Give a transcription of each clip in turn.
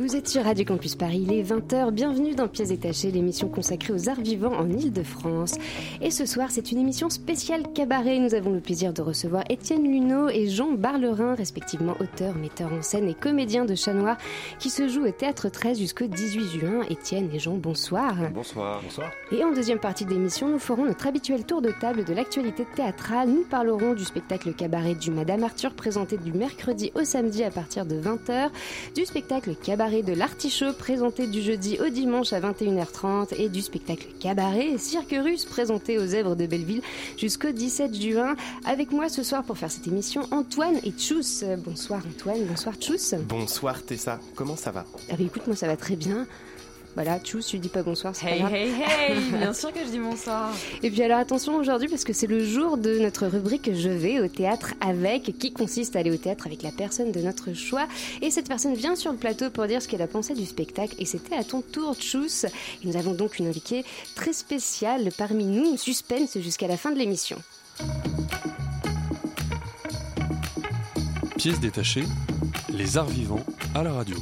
Vous êtes sur Radio Campus Paris, il est 20h, bienvenue dans Pièces détachées, l'émission consacrée aux arts vivants en Ile-de-France. Et ce soir, c'est une émission spéciale cabaret. Nous avons le plaisir de recevoir Étienne Luneau et Jean Barlerin, respectivement auteurs, metteurs en scène et comédiens de Chat Noir, qui se jouent au Théâtre 13 jusqu'au 18 juin. Étienne et Jean, bonsoir. Bonsoir. Bonsoir. Et en deuxième partie de l'émission, nous ferons notre habituel tour de table de l'actualité théâtrale. Nous parlerons du spectacle cabaret du Madame Arthur présenté du mercredi au samedi à partir de 20h, du spectacle cabaret de l'Artichaut présenté du jeudi au dimanche à 21h30 et du spectacle cabaret Cirque Russe présenté aux œuvres de Belleville jusqu'au 17 juin. Avec moi ce soir pour faire cette émission, Antoine et Tchous. Bonsoir Antoine, bonsoir Tchous. Bonsoir Tessa. Comment ça va? Ah bah écoute, moi ça va très bien. Voilà, Tchous, tu dis pas bonsoir, c'est pas Hey grave. hey hey, bien sûr que je dis bonsoir. Et puis alors attention aujourd'hui parce que c'est le jour de notre rubrique Je vais au théâtre avec, qui consiste à aller au théâtre avec la personne de notre choix. Et cette personne vient sur le plateau pour dire ce qu'elle a pensé du spectacle. Et c'était à ton tour, Tchous. Et nous avons donc une invitée très spéciale parmi nous, suspense jusqu'à la fin de l'émission. Pièce détachée, les arts vivants à la radio.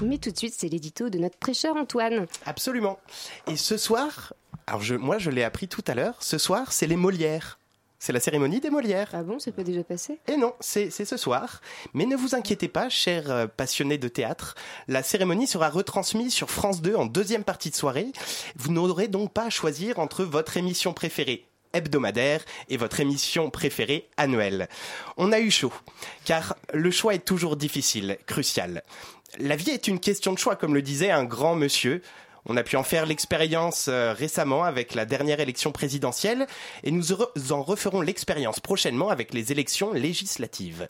Mais tout de suite, c'est l'édito de notre prêcheur Antoine. Absolument. Et ce soir, alors je, moi je l'ai appris tout à l'heure, ce soir c'est les Molières. C'est la cérémonie des Molières. Ah bon, ça peut déjà passer Et non, c'est c'est ce soir. Mais ne vous inquiétez pas, chers euh, passionnés de théâtre, la cérémonie sera retransmise sur France 2 en deuxième partie de soirée. Vous n'aurez donc pas à choisir entre votre émission préférée hebdomadaire et votre émission préférée annuelle. On a eu chaud, car le choix est toujours difficile, crucial. La vie est une question de choix, comme le disait un grand monsieur. On a pu en faire l'expérience euh, récemment avec la dernière élection présidentielle et nous en referons l'expérience prochainement avec les élections législatives.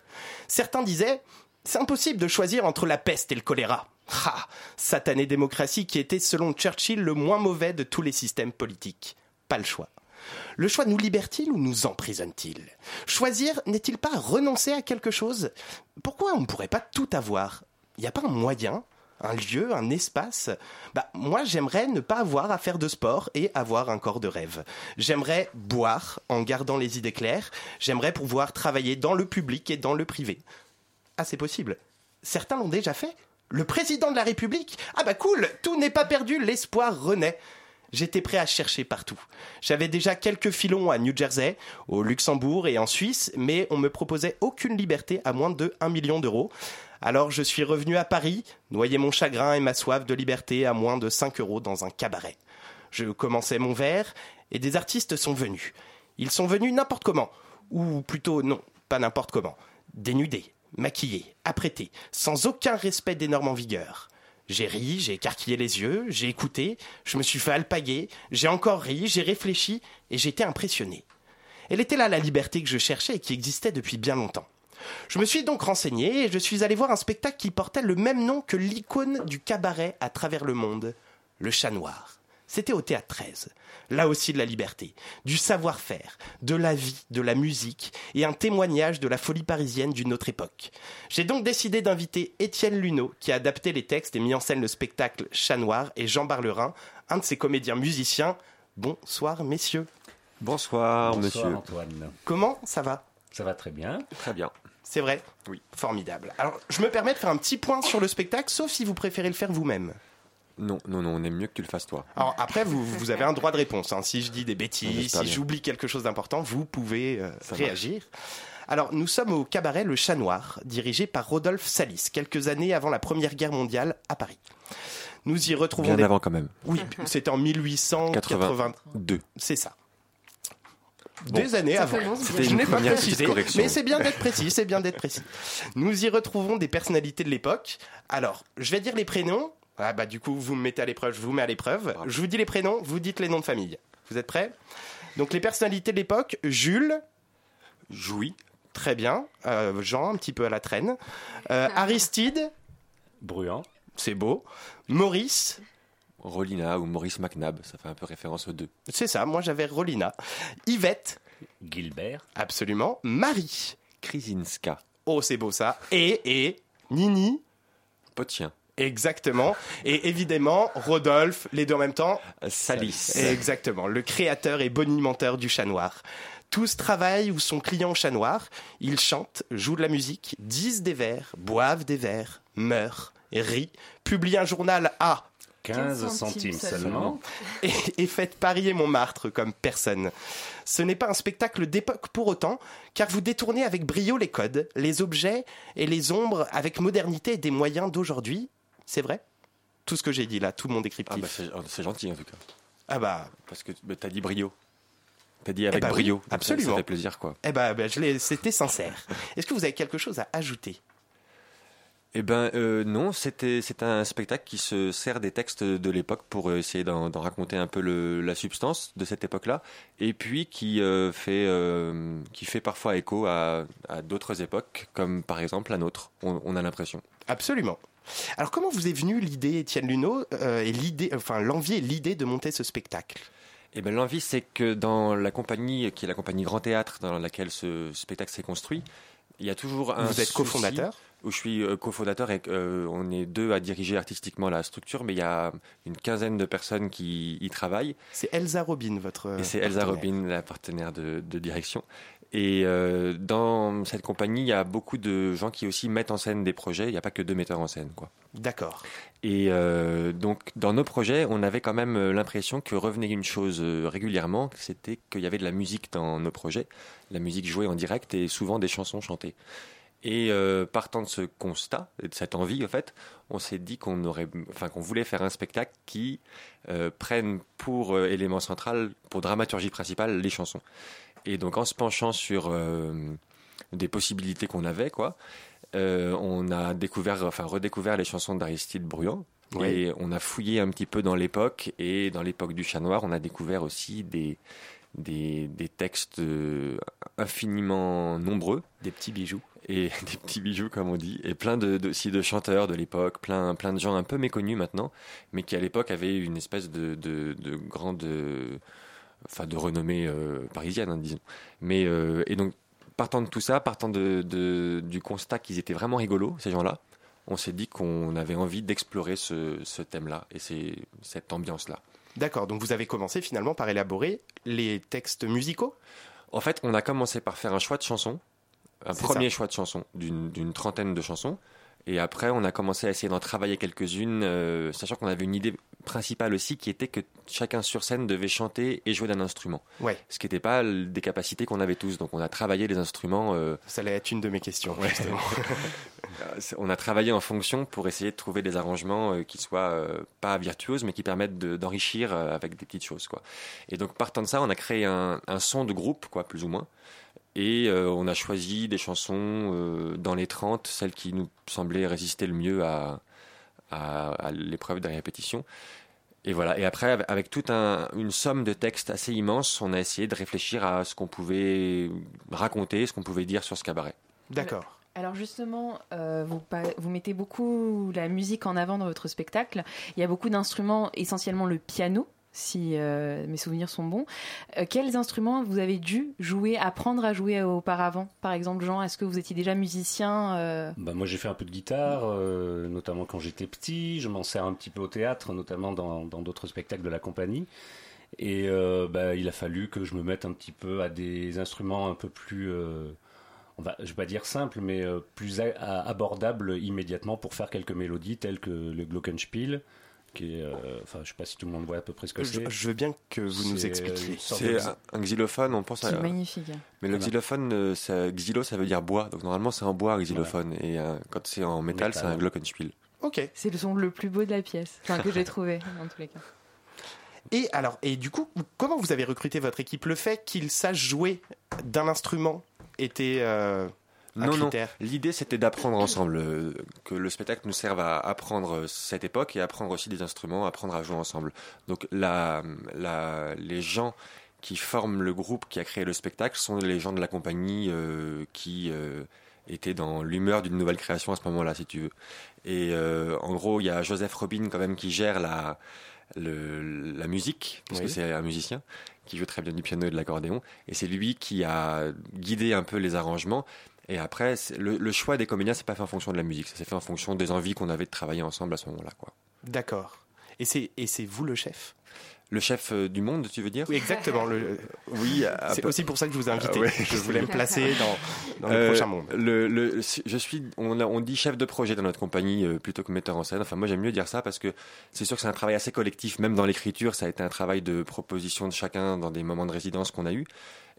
Certains disaient c'est impossible de choisir entre la peste et le choléra. Ah, satanée démocratie qui était selon Churchill le moins mauvais de tous les systèmes politiques. Pas le choix. Le choix nous libère-t-il ou nous emprisonne-t-il? Choisir n'est-il pas renoncer à quelque chose? Pourquoi on ne pourrait pas tout avoir? Il n'y a pas un moyen un lieu, un espace. Bah, moi, j'aimerais ne pas avoir à faire de sport et avoir un corps de rêve. J'aimerais boire en gardant les idées claires. J'aimerais pouvoir travailler dans le public et dans le privé. Ah, c'est possible. Certains l'ont déjà fait. Le président de la République Ah bah cool, tout n'est pas perdu, l'espoir renaît. J'étais prêt à chercher partout. J'avais déjà quelques filons à New Jersey, au Luxembourg et en Suisse, mais on me proposait aucune liberté à moins de 1 million d'euros. Alors je suis revenu à Paris, noyer mon chagrin et ma soif de liberté à moins de 5 euros dans un cabaret. Je commençais mon verre et des artistes sont venus. Ils sont venus n'importe comment, ou plutôt non, pas n'importe comment. Dénudés, maquillés, apprêtés, sans aucun respect des normes en vigueur. J'ai ri, j'ai écarquillé les yeux, j'ai écouté, je me suis fait alpaguer, j'ai encore ri, j'ai réfléchi et j'étais impressionné. Elle était là la liberté que je cherchais et qui existait depuis bien longtemps. Je me suis donc renseigné et je suis allé voir un spectacle qui portait le même nom que l'icône du cabaret à travers le monde, le chat noir. C'était au théâtre 13. Là aussi de la liberté, du savoir-faire, de la vie, de la musique et un témoignage de la folie parisienne d'une autre époque. J'ai donc décidé d'inviter Étienne Luneau, qui a adapté les textes et mis en scène le spectacle Chat Noir, et Jean Barlerin, un de ses comédiens musiciens. Bonsoir, messieurs. Bonsoir, Bonsoir, monsieur. Antoine. Comment ça va? Ça va très bien. Très bien. C'est vrai Oui. Formidable. Alors, je me permets de faire un petit point sur le spectacle, sauf si vous préférez le faire vous-même. Non, non, non, on aime mieux que tu le fasses toi. Alors après, vous, vous avez un droit de réponse. hein. Si je dis des bêtises, si j'oublie quelque chose d'important, vous pouvez euh, réagir. Alors, nous sommes au cabaret Le Chat Noir, dirigé par Rodolphe Salis, quelques années avant la Première Guerre mondiale à Paris. Nous y retrouvons Bien des... avant quand même. Oui, c'était en 1880. 82. C'est ça. Des années avant. Je n'ai pas précisé, mais c'est bien d'être précis, c'est bien d'être précis. Nous y retrouvons des personnalités de l'époque. Alors, je vais dire les prénoms. Ah bah du coup, vous me mettez à l'épreuve, je vous mets à l'épreuve. Je vous dis les prénoms, vous dites les noms de famille. Vous êtes prêts? Donc les personnalités de l'époque, Jules, Jouy, très bien. Euh, Jean, un petit peu à la traîne. Euh, Aristide, Bruyant. c'est beau. Maurice, Rolina ou Maurice McNabb, ça fait un peu référence aux deux. c'est ça, moi j'avais Rolina. Yvette, Gilbert. absolument. Marie, Krisinska, oh c'est beau ça. Et, et, Nini, Potien, exactement. Et évidemment, Rodolphe, les deux en même temps. Salis, Exactement, le créateur et bonimenteur du chat noir. Tous travaillent ou sont clients au chat noir. Ils chantent, jouent de la musique, disent des vers, boivent des vers, meurent, rient, publient un journal à 15 centimes seulement. et, et faites Paris et Montmartre comme personne. Ce n'est pas un spectacle d'époque pour autant, car vous détournez avec brio les codes, les objets et les ombres avec modernité et des moyens d'aujourd'hui. C'est vrai? Tout ce que j'ai dit là, tout mon Ah descriptif. bah, c'est c'est gentil en tout cas. Ah bah, Parce que bah, t'as dit brio. T'as dit avec bah oui, brio. Donc ça- absolument. Ça fait plaisir quoi. eh bah, bah, je l'ai- c'était sincère. Est-ce que vous avez quelque chose à ajouter? Eh ben euh, non, c'était c'est un spectacle qui se sert des textes de l'époque pour euh, essayer d'en raconter un peu le, la substance de cette époque-là, et puis qui euh, fait euh, qui fait parfois écho à, à d'autres époques, comme par exemple la nôtre. On, on a l'impression. Absolument. Alors comment vous est venue l'idée, Étienne Luneau, et l'idée, enfin l'envie et l'idée de monter ce spectacle? Eh ben l'envie, c'est que dans la compagnie qui est la compagnie Grand Théâtre dans laquelle ce spectacle s'est construit, il y a toujours un Vous êtes cofondateur? Où je suis euh, cofondateur et euh, on est deux à diriger artistiquement la structure, mais il y a une quinzaine de personnes qui y travaillent. C'est Elsa Robin, votre. Et c'est Elsa. Robin, la partenaire de, de direction. Et euh, dans cette compagnie, il y a beaucoup de gens qui aussi mettent en scène des projets. Il n'y a pas que deux metteurs en scène, quoi. D'accord. Et euh, donc, dans nos projets, on avait quand même l'impression que revenait une chose régulièrement, c'était qu'il y avait de la musique dans nos projets, la musique jouée en direct et souvent des chansons chantées. Et euh, partant de ce constat et de cette envie, en fait, on s'est dit qu'on aurait, enfin, qu'on voulait faire un spectacle qui euh, prenne pour euh, élément central, pour dramaturgie principale, les chansons. Et donc, en se penchant sur des possibilités qu'on avait, quoi, on a découvert, enfin, redécouvert les chansons d'Aristide Bruand. Oui. Et on a fouillé un petit peu dans l'époque, et dans l'époque du chat noir, on a découvert aussi des, des, des textes infiniment nombreux Des petits bijoux. Et des petits bijoux comme on dit et plein de, de aussi de chanteurs de l'époque plein plein de gens un peu méconnus maintenant mais qui à l'époque avaient une espèce de de, de grande euh, enfin de renommée euh, parisienne hein, disons. Mais euh, et donc partant de tout ça partant de, de- du constat qu'ils étaient vraiment rigolos ces gens-là on s'est dit qu'on avait envie d'explorer ce, ce thème-là et c'est cette ambiance-là. D'accord, donc vous avez commencé finalement par élaborer les textes musicaux? En fait, on a commencé par faire un choix de chansons, un premier ça. choix de chansons, d'une trentaine de chansons. Et après, on a commencé à essayer d'en travailler quelques-unes, euh, sachant qu'on avait une idée principale aussi qui était que chacun sur scène devait chanter et jouer d'un instrument. Ouais. Ce qui n'était pas des capacités qu'on avait tous. Donc on a travaillé les instruments. euh, Ça allait être une de mes questions, justement. on a travaillé en fonction pour essayer de trouver des arrangements euh, qui soient euh, pas virtuoses, mais qui permettent de- d'enrichir avec des petites choses, quoi. Et donc partant de ça, on a créé un, un son de groupe, quoi, plus ou moins. Et euh, on a choisi des chansons euh, dans les 30, celles qui nous semblaient résister le mieux à, à, à l'épreuve des répétitions. Et voilà. Et après, avec- toute un- une somme de textes assez immense, on a essayé de réfléchir à ce qu'on pouvait raconter, ce qu'on pouvait dire sur ce cabaret. D'accord. Alors justement, euh, vous mettez beaucoup la musique en avant dans votre spectacle. Il y a beaucoup d'instruments, essentiellement le piano, si euh, mes souvenirs sont bons. Euh, quels instruments vous avez dû jouer, apprendre à jouer auparavant? Par exemple, Jean, est-ce que vous étiez déjà musicien euh, Bah, moi, j'ai fait un peu de guitare, euh, notamment quand j'étais petit. Je m'en sers un petit peu au théâtre, notamment dans d'autres spectacles de la compagnie. Et euh, bah, il a fallu que je me mette un petit peu à des instruments un peu plus, euh, on va, je vais pas dire simples, mais euh, plus abordables immédiatement pour faire quelques mélodies telles que le Glockenspiel, qui est, euh, enfin, je sais pas si tout le monde voit à peu près ce que Je, c'est. je veux bien que vous nous C'est expliquiez. C'est un, un xylophone, on pense C'est à. magnifique. Mais le Voilà. xylophone, euh, ça, xylo, ça veut dire bois. Donc normalement, c'est en bois, un xylophone. Et euh, quand c'est en métal, Métal. c'est un glockenspiel. Ok. C'est le son le plus beau de la pièce, enfin que j'ai trouvé en tous les cas. Et alors, et du coup, comment vous avez recruté votre équipe? Le fait qu'ils sachent jouer d'un instrument était euh, un Non, non. L'idée, c'était d'apprendre ensemble, euh, que le spectacle nous serve à apprendre cette époque et apprendre aussi des instruments, apprendre à jouer ensemble. Donc la, la, les gens qui forment le groupe qui a créé le spectacle sont les gens de la compagnie euh, qui euh, était dans l'humeur d'une nouvelle création à ce moment-là, si tu veux. Et euh, en gros, il y a Joseph Robin quand même qui gère la, le- la musique, parce Oui. que c'est un musicien qui joue très bien du piano et de l'accordéon. Et c'est lui qui a guidé un peu les arrangements. Et après, le, le choix des comédiens, c'est pas fait en fonction de la musique, ça s'est fait en fonction des envies qu'on avait de travailler ensemble à ce moment-là. Quoi. D'accord. Et c'est et c'est vous le chef? Le chef euh, du monde, tu veux dire? Oui, exactement. le- Oui, c'est peu. aussi pour ça que je vous ai invité. Ouais. Je voulais me placer dans, dans le Euh, prochain monde. le- le- je suis, on, a- on dit chef de projet dans notre compagnie euh, plutôt que metteur en scène. Enfin, moi j'aime mieux dire ça parce que c'est sûr que c'est un travail assez collectif, même dans l'écriture, ça a été un travail de proposition de chacun dans des moments de résidence qu'on a eu.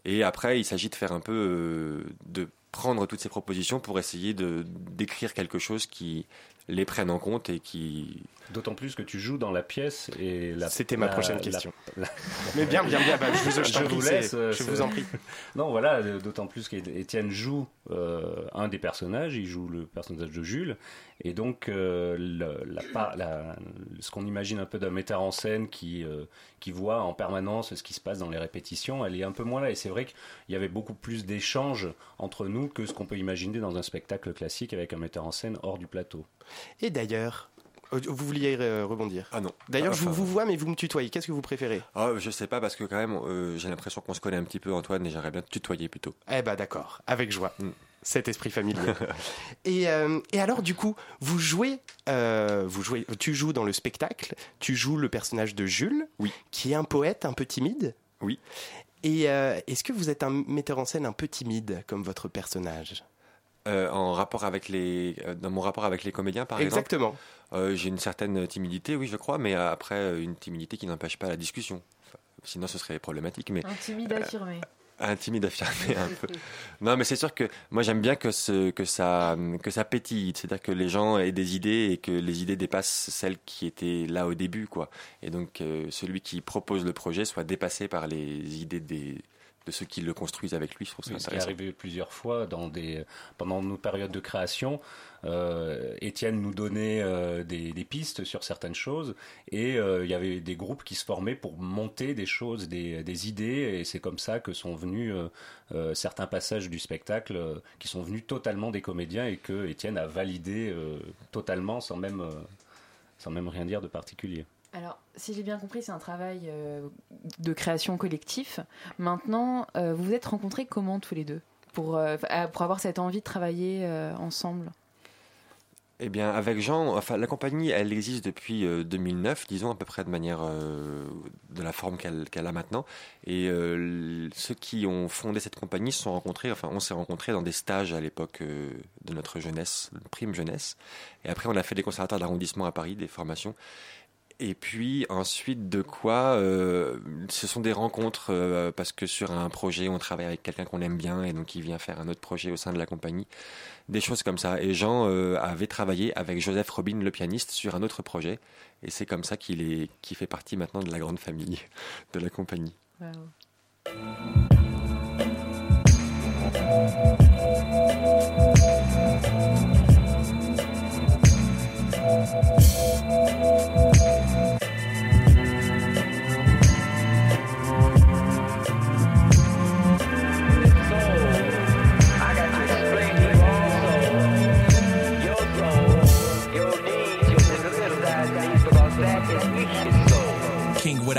Et après, il s'agit de faire un peu, euh, de prendre toutes ces propositions pour essayer de d'écrire quelque chose qui les prenne en compte et qui. D'autant plus que tu joues dans la pièce et la. C'était ma la- prochaine la- question. la- Mais bien, bien, bien. bah, je vous, je t'en Je prie, vous c'est- laisse, Je vous en prie. Non, voilà, d'autant plus qu'Étienne joue euh, un des personnages, il joue le personnage de Jules, et donc euh, le- ce qu'on imagine un peu d'un metteur en scène qui, euh, qui voit en permanence ce qui se passe dans les répétitions, elle est un peu moins là, et c'est vrai qu'il y avait beaucoup plus d'échanges entre nous que ce qu'on peut imaginer dans un spectacle classique avec un metteur en scène hors du plateau. Et d'ailleurs, euh, vous vouliez euh, rebondir Ah non. D'ailleurs, Ah, je vous, enfin, vous vois, mais vous me tutoyez. Qu'est-ce que vous préférez? Ah, je sais pas parce que quand même, euh, j'ai l'impression qu'on se connaît un petit peu, Antoine, et j'aimerais bien te tutoyer plutôt. Eh ben d'accord, avec joie. Mm. Cet esprit familier. et, euh, et alors, du coup, vous jouez, euh, vous jouez, tu joues dans le spectacle, tu joues le personnage de Jules, Oui. qui est un poète un peu timide. Oui. Et est-ce que vous êtes un metteur en scène un peu timide comme votre personnage? Euh, en rapport avec les, euh, dans mon rapport avec les comédiens, par exemple. Exactement. Euh, j'ai une certaine timidité, oui, je crois, mais après, une timidité qui n'empêche pas la discussion. Enfin, sinon, ce serait problématique, mais Intimide affirmé. un timide affirmé un peu. Non, mais c'est sûr que moi, j'aime bien que, ce, que, ça, que ça pétille, c'est-à-dire que les gens aient des idées et que les idées dépassent celles qui étaient là au début, quoi. Et donc, euh, celui qui propose le projet soit dépassé par les idées des, de ceux qui le construisent avec lui, je trouve ça Oui, ce qui est intéressant. arrivé plusieurs fois dans des, pendant nos périodes de création. Euh, Étienne nous donnait euh, des, des pistes sur certaines choses et euh, il y avait des groupes qui se formaient pour monter des choses, des, des idées et c'est comme ça que sont venus certains passages du spectacle qui sont venus totalement des comédiens et que Étienne a validé totalement sans même, sans même rien dire de particulier. Alors, si j'ai bien compris, c'est un travail euh, de création collectif. Maintenant, euh, vous vous êtes rencontrés comment tous les deux? Pour, euh, pour avoir cette envie de travailler ensemble? Eh bien, avec Jean, enfin, la compagnie, elle existe depuis euh, 2009, disons à peu près de manière de la forme qu'elle a maintenant. Et ceux qui ont fondé cette compagnie se sont rencontrés, enfin, on s'est rencontrés dans des stages à l'époque de notre jeunesse, prime jeunesse. Et après, on a fait des conservatoires d'arrondissement à Paris, des formations. Et puis ensuite de quoi, euh, ce sont des rencontres euh, parce que sur un projet on travaille avec quelqu'un qu'on aime bien et donc il vient faire un autre projet au sein de la compagnie, des choses comme ça. Et Jean euh, avait travaillé avec Joseph Robin le pianiste sur un autre projet et c'est comme ça qu'il est, qu'il fait partie maintenant de la grande famille de la compagnie. King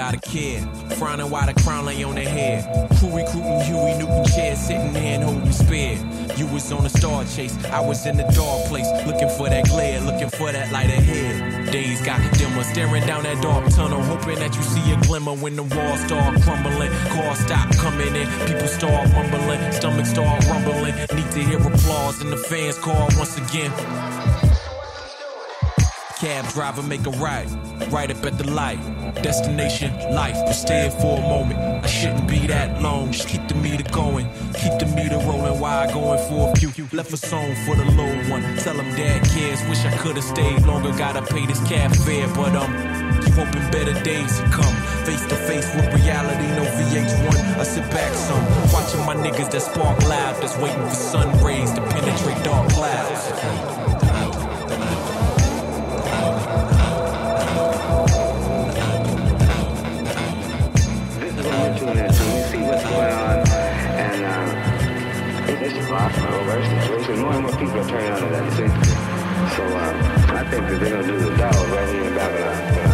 without a care, frowning while the crown lay on their head. Crew recruiting Huey Newton chair, sitting there and holding spear. You was on a star chase, I was in the dark place, looking for that glare, looking for that light ahead. Days got dimmer, staring down that dark tunnel, hoping that you see a glimmer when the walls start crumbling. Cars stop coming in, people start mumbling, stomachs start rumbling. Need to hear applause and the fans call once again. Cab driver make a right, right up at the light. Destination life, but stay for a moment. I shouldn't be that long, just keep the meter going. Keep the meter rolling I going for a few. Left a song for the low one. Tell him dad cares, wish I could've stayed longer. Gotta pay this cab fare, but um, keep hoping better days to come. Face to face with reality, no VH1. I sit back some, watching my niggas that spark loud, that's waiting for sun rays to penetrate dark clouds. More and more people are turning on to that, see? So um, I think that they're going to do the dollar right here in Babylon.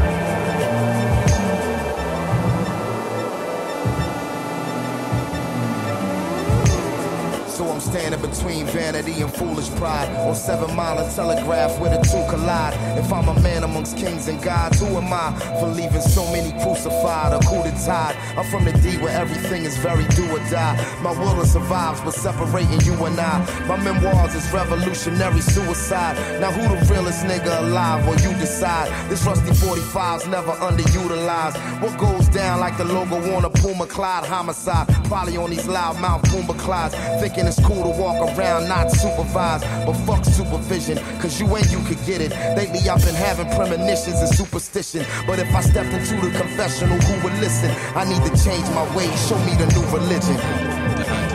Between vanity and foolish pride. On seven mile and telegraph where the two collide. If I'm a man amongst kings and gods, who am I for leaving so many crucified or coup tied? I'm from the D where everything is very do or die. My will is survives, but separating you and I. My memoirs is revolutionary suicide. Now who the realest nigga alive? Well, you decide. This rusty 45's never underutilized. What goes down like the logo on a Puma Clyde homicide? Probably on these loud mouth Puma Clydes. Thinking it's cool to walk around not supervised. But fuck supervision, cause you ain't you could get it. Lately I've been having premonitions and superstition. But if I stepped into the confessional, who would listen? I need to change my ways, show me the new religion.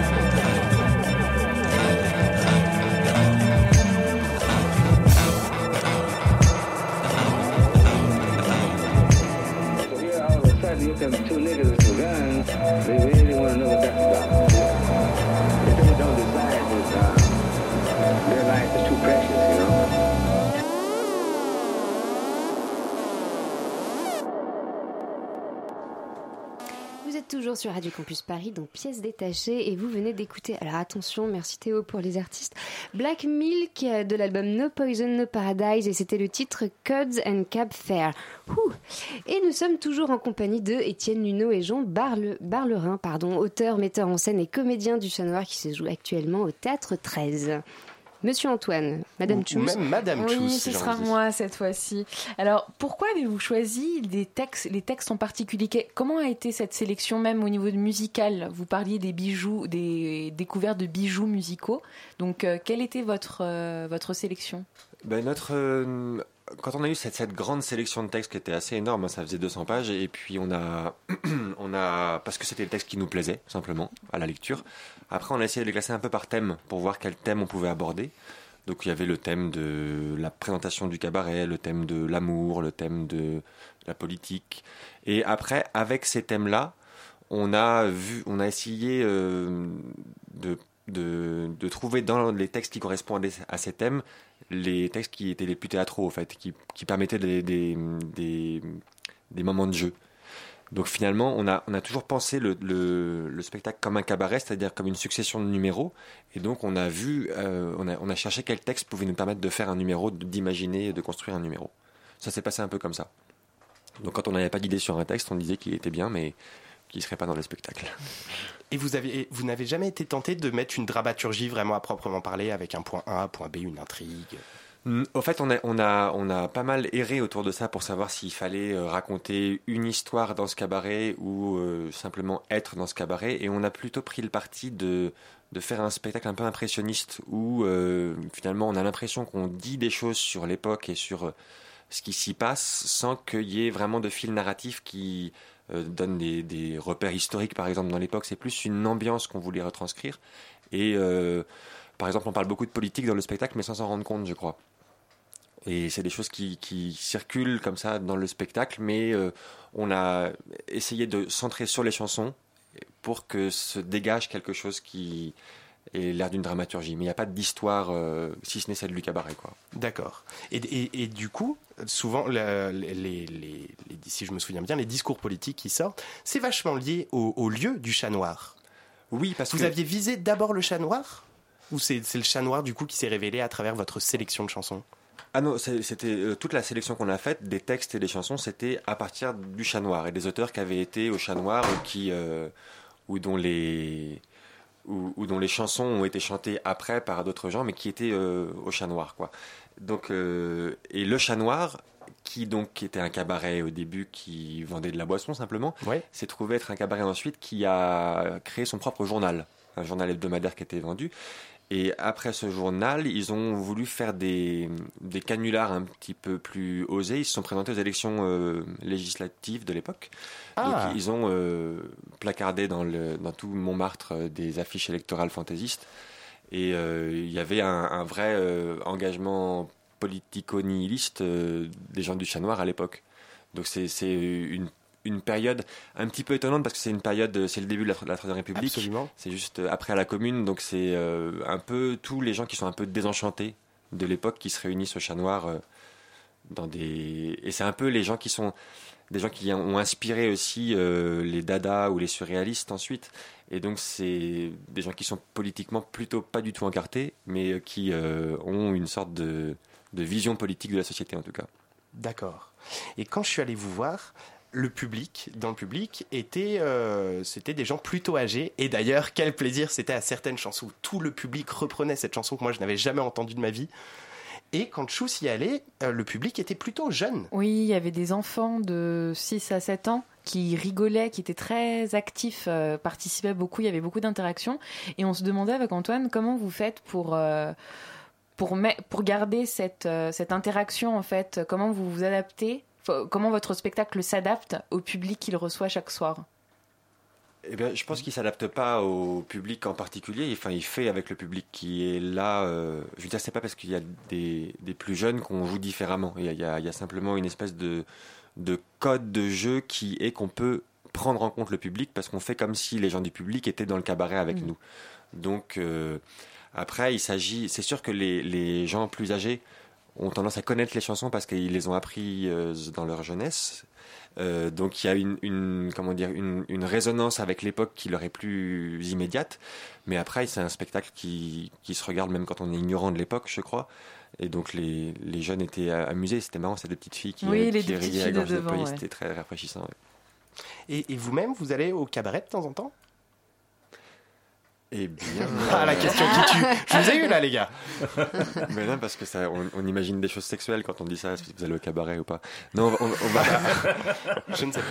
Sur Radio Campus Paris, donc pièces détachées, et vous venez d'écouter, alors attention, merci Théo pour les artistes, Black Milk euh, de l'album No Poison, No Paradise, et c'était le titre Codes and Cab Fair. Ouh. Et nous sommes toujours en compagnie de Étienne Nuno et Jean Barle, Barlerin, pardon, auteur, metteur en scène et comédien du chat noir qui se joue actuellement au Théâtre 13. Monsieur Antoine, Madame Ou- ou Chouz. même Madame Oui, Chouz, ce sera envie. moi cette fois-ci. Alors, pourquoi avez-vous choisi des textes, les textes en particulier? Comment a été cette sélection même au niveau de musical? Vous parliez des bijoux, des découvertes de bijoux musicaux. Donc, euh, quelle était votre euh, votre sélection? Ben, notre, euh, quand on a eu cette, cette grande sélection de textes qui était assez énorme, hein, ça faisait 200 pages, et puis on a, on a parce que c'était le texte qui nous plaisait, simplement, à la lecture. Après, on a essayé de les classer un peu par thème, pour voir quel thème on pouvait aborder. Donc il y avait le thème de la présentation du cabaret, le thème de l'amour, le thème de la politique. Et après, avec ces thèmes-là, on a vu, on a essayé euh, de, de, trouver dans les textes qui correspondaient à ces thèmes les textes qui étaient les plus théâtraux, en fait, qui, qui permettaient des, des, des moments de jeu. Donc finalement, on a, toujours pensé le, le, le spectacle comme un cabaret, c'est-à-dire comme une succession de numéros. Et donc on a vu, euh, on, a, cherché quel texte pouvait nous permettre de faire un numéro, d'imaginer, de construire un numéro. Ça s'est passé un peu comme ça. Donc quand on n'avait pas d'idée sur un texte, on disait qu'il était bien, mais qu'il ne serait pas dans le spectacle. Et vous, avez, vous n'avez jamais été tenté de mettre une dramaturgie vraiment à proprement parler avec un point A, un point B, une intrigue? Au fait, on a, on, a, on a pas mal erré autour de ça pour savoir s'il fallait euh, raconter une histoire dans ce cabaret ou euh, simplement être dans ce cabaret. Et on a plutôt pris le parti de, de faire un spectacle un peu impressionniste où euh, finalement on a l'impression qu'on dit des choses sur l'époque et sur ce qui s'y passe sans qu'il y ait vraiment de fil narratif qui donne des, des repères historiques par exemple dans l'époque. C'est plus une ambiance qu'on voulait retranscrire. Et par exemple, on parle beaucoup de politique dans le spectacle, mais sans s'en rendre compte, je crois. Et c'est des choses qui, qui circulent comme ça dans le spectacle, mais euh, on a essayé de centrer sur les chansons pour que se dégage quelque chose qui ait l'air d'une dramaturgie. Mais il n'y a pas d'histoire, euh, si ce n'est celle du cabaret. Quoi. D'accord. Et, et, et du coup, souvent, le- les, les- si je me souviens bien, les discours politiques qui sortent, c'est vachement lié au, au lieu du chat noir. Oui, parce Vous que... aviez visé d'abord le chat noir? Ou c'est le chat noir, du coup, qui s'est révélé à travers votre sélection de chansons? Ah non, c'était euh, toute la sélection qu'on a faite des textes et des chansons, c'était à partir du Chat Noir et des auteurs qui avaient été au Chat Noir ou qui euh, ou dont les ou, ou dont les chansons ont été chantées après par d'autres gens, mais qui étaient euh, au Chat Noir, quoi. Donc et le Chat Noir qui donc qui était un cabaret au début qui vendait de la boisson simplement, s'est trouvé être un cabaret ensuite qui a créé son propre journal, un journal hebdomadaire qui était vendu. Et après ce journal, ils ont voulu faire des, des canulars un petit peu plus osés. Ils se sont présentés aux élections euh, législatives de l'époque. Ah. Donc ils ont euh, placardé dans, le, dans tout Montmartre euh, des affiches électorales fantaisistes. Et il y avait un, un vrai engagement politico-nihiliste des gens du Chat Noir à l'époque. Donc c'est une, une période un petit peu étonnante parce que c'est une période, c'est le début de la, la Troisième République. Absolument. C'est juste euh, après à la Commune, donc c'est euh, un peu tous les gens qui sont un peu désenchantés de l'époque qui se réunissent au Chat Noir euh, dans des et c'est un peu les gens qui sont des gens qui ont inspiré aussi euh, les Dada ou les surréalistes ensuite. Et donc, c'est des gens qui sont politiquement plutôt pas du tout encartés, mais euh, qui euh, ont une sorte de, de vision politique de la société en tout cas. D'accord. Et quand je suis allé vous voir, le public, dans le public, était, euh, c'était des gens plutôt âgés. Et d'ailleurs, quel plaisir c'était à certaines chansons où tout le public reprenait cette chanson que moi je n'avais jamais entendue de ma vie. Et quand Chou y allait, euh, le public était plutôt jeune. Oui, il y avait des enfants de 6 à 7 ans qui rigolaient, qui étaient très actifs, euh, participaient beaucoup, il y avait beaucoup d'interactions. Et on se demandait avec Antoine comment vous faites pour, pour, pour garder cette, cette interaction, en fait, comment vous vous adaptez, comment votre spectacle s'adapte au public qu'il reçoit chaque soir. Eh bien, je pense qu'il s'adapte pas au public en particulier. Enfin, il fait avec le public qui est là. euh, je veux dire, c'est pas parce qu'il y a des, des plus jeunes qu'on joue différemment. Il y a, il y a- il y a simplement une espèce de, de code de jeu qui est qu'on peut prendre en compte le public parce qu'on fait comme si les gens du public étaient dans le cabaret avec Mhm. nous. Donc, euh, après, il s'agit. C'est sûr que les, les gens plus âgés ont tendance à connaître les chansons parce qu'ils les ont appris euh, dans leur jeunesse. Euh, donc il y a une, une- comment dire une, une résonance avec l'époque qui leur est plus immédiate. Mais après c'est un spectacle qui, qui se regarde même quand on est ignorant de l'époque, je crois. Et donc les, les jeunes étaient amusés. C'était marrant, c'est des petites filles qui, Oui, euh, les qui riaient à gorge de ouais. C'était très rafraîchissant. ouais. Et, et vous-même, vous allez au cabaret de temps en temps? Eh bien. Ah, la question qui tue. Je vous ai eu là, les gars. Mais non, parce que ça, on, on imagine des choses sexuelles quand on dit ça. Est-ce que vous allez au cabaret ou pas Non, on, on va. je ne sais pas.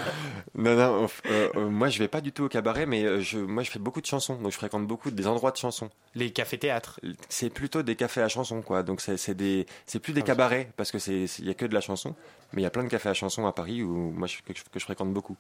Non, non. euh, euh, moi, je vais pas du tout au cabaret, mais euh, je, moi, je fais beaucoup de chansons. Donc, je fréquente beaucoup des endroits de chansons. Les cafés-théâtres. C'est plutôt des cafés à chansons, quoi. Donc, c'est c'est des, c'est plus des cabarets parce que c'est, il y a que de la chanson. Mais il y a plein de cafés à chansons à Paris où moi, je, que, je- que je fréquente beaucoup.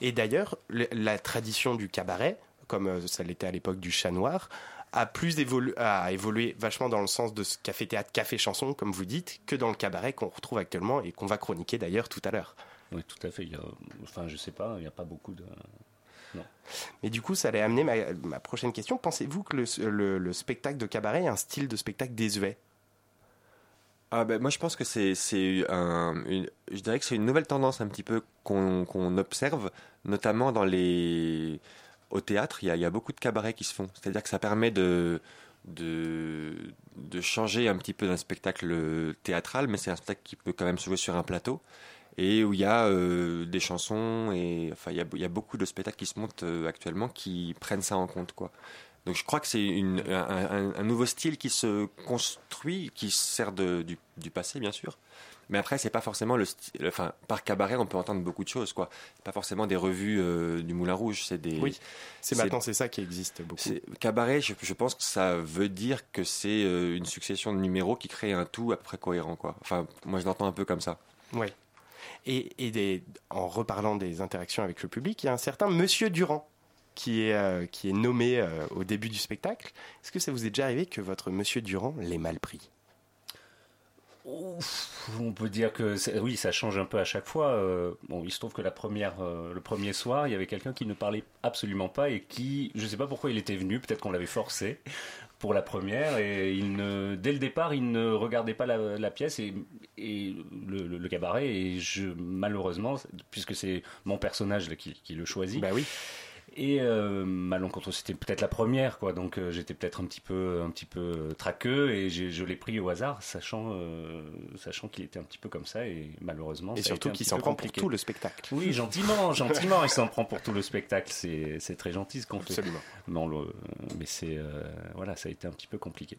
Et d'ailleurs, le- la tradition du cabaret, comme euh, ça l'était à l'époque du chat noir, a plus évolué, a évolué vachement dans le sens de ce café-théâtre, café-chanson, comme vous dites, que dans le cabaret qu'on retrouve actuellement et qu'on va chroniquer d'ailleurs tout à l'heure. Oui, tout à fait. Il y a, enfin, je sais pas, il n'y a pas beaucoup de. Non. Mais du coup, ça allait amener ma, ma prochaine question. Pensez-vous que le, le- le spectacle de cabaret est un style de spectacle désuet? Ah ben, moi je pense que c'est c'est un, une- je dirais que c'est une nouvelle tendance un petit peu qu'on qu'on observe, notamment dans les au théâtre. Il y a, beaucoup de cabarets qui se font. C'est-à-dire que ça permet de de changer un petit peu d'un spectacle théâtral, mais c'est un spectacle qui peut quand même se jouer sur un plateau et où il y a euh, des chansons et enfin il y a, beaucoup de spectacles qui se montent euh, actuellement qui prennent ça en compte quoi. Donc je crois que c'est un, nouveau style qui se construit, qui se sert du passé bien sûr. Mais après c'est pas forcément le style. Enfin par cabaret on peut entendre beaucoup de choses quoi. Pas forcément des revues euh, du Moulin Rouge, c'est des. Oui, c'est maintenant c'est ça qui existe beaucoup. Cabaret, je, je pense que ça veut dire que c'est euh, une succession de numéros qui crée un tout à peu près cohérent quoi. Enfin moi je l'entends un peu comme ça. Oui. Et, et des- en reparlant des interactions avec le public, il y a un certain Monsieur Durand qui est, euh, qui est nommé au début du spectacle. Est-ce que ça vous est déjà arrivé que votre Monsieur Durand l'ait mal pris? On peut dire que oui, ça change un peu à chaque fois. Euh, bon, il se trouve que la première, euh, le premier soir, il y avait quelqu'un qui ne parlait absolument pas et qui, je ne sais pas pourquoi il était venu, peut-être qu'on l'avait forcé pour la première et il ne, dès le départ, il ne regardait pas la, pièce et, le, cabaret et je malheureusement, puisque c'est mon personnage qui, qui le choisit. Bah oui. Et euh, malencontreux, c'était peut-être la première, quoi. Donc euh, j'étais peut-être un petit peu, un petit peu traqueux et je l'ai pris au hasard, sachant, euh, sachant qu'il était un petit peu comme ça et malheureusement. Et ça surtout qu'il s'en prend pour tout le spectacle. Oui, gentiment, gentiment, il s'en prend pour tout le spectacle. C'est c'est très gentil ce qu'on fait. Absolument. Le- mais c'est euh, voilà, ça a été un petit peu compliqué.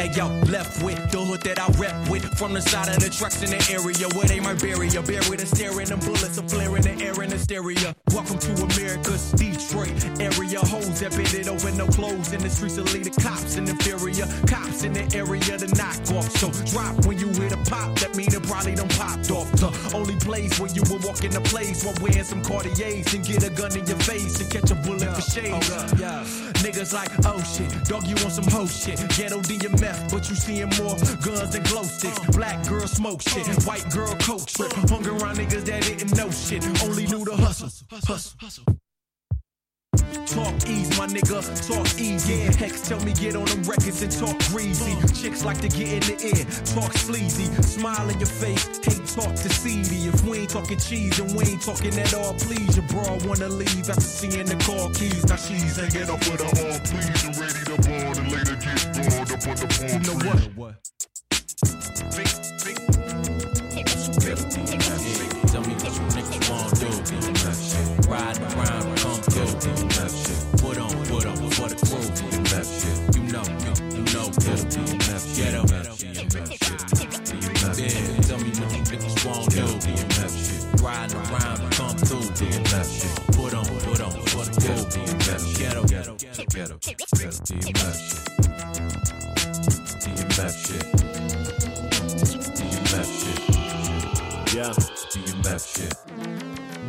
Hey yo, left with the hood that I rep with. From the side of the trucks in the area where they might bury ya. Buried and staring, them bullets are flaring the air in hysteria. Welcome to America's Detroit area. Hoes that been it over no clothes in the streets of lead the cops in inferior. Cops in the area to knock off. So drop when you hear the pop. That mean it probably done popped off. The only place where you will walk in the place while wearing some Cartiers and get a gun in your face and catch a bullet for shade. Oh, Niggas like, oh shit, dog, you on some hoe shit. Ghetto DMF, but you seeing more guns than glow sticks. Black girl smoke shit, white girl coke trip. Hung around niggas that didn't know shit, only knew the hustle. hustle. hustle. Talk ease, my nigga, talk easy. Yeah, Hex tell me get on them records and talk greasy. Chicks like to get in the air, talk sleazy. Smile in your face, hate talk seedy. If we ain't talking cheese and we ain't talking at all, please. Your bro wanna leave after seeing the car keys. Now she's hanging up with her all please and ready to bond You know what? what? Tell me what you niggas wanna do. Riding around, come through. Put on, put on for the crew. You know, you, know, get up. Tell me what you niggas wanna do. Riding around, come through. Put on, put on for the crew. Get up, get up that shit? Do your map shit? Yeah. Do your map shit?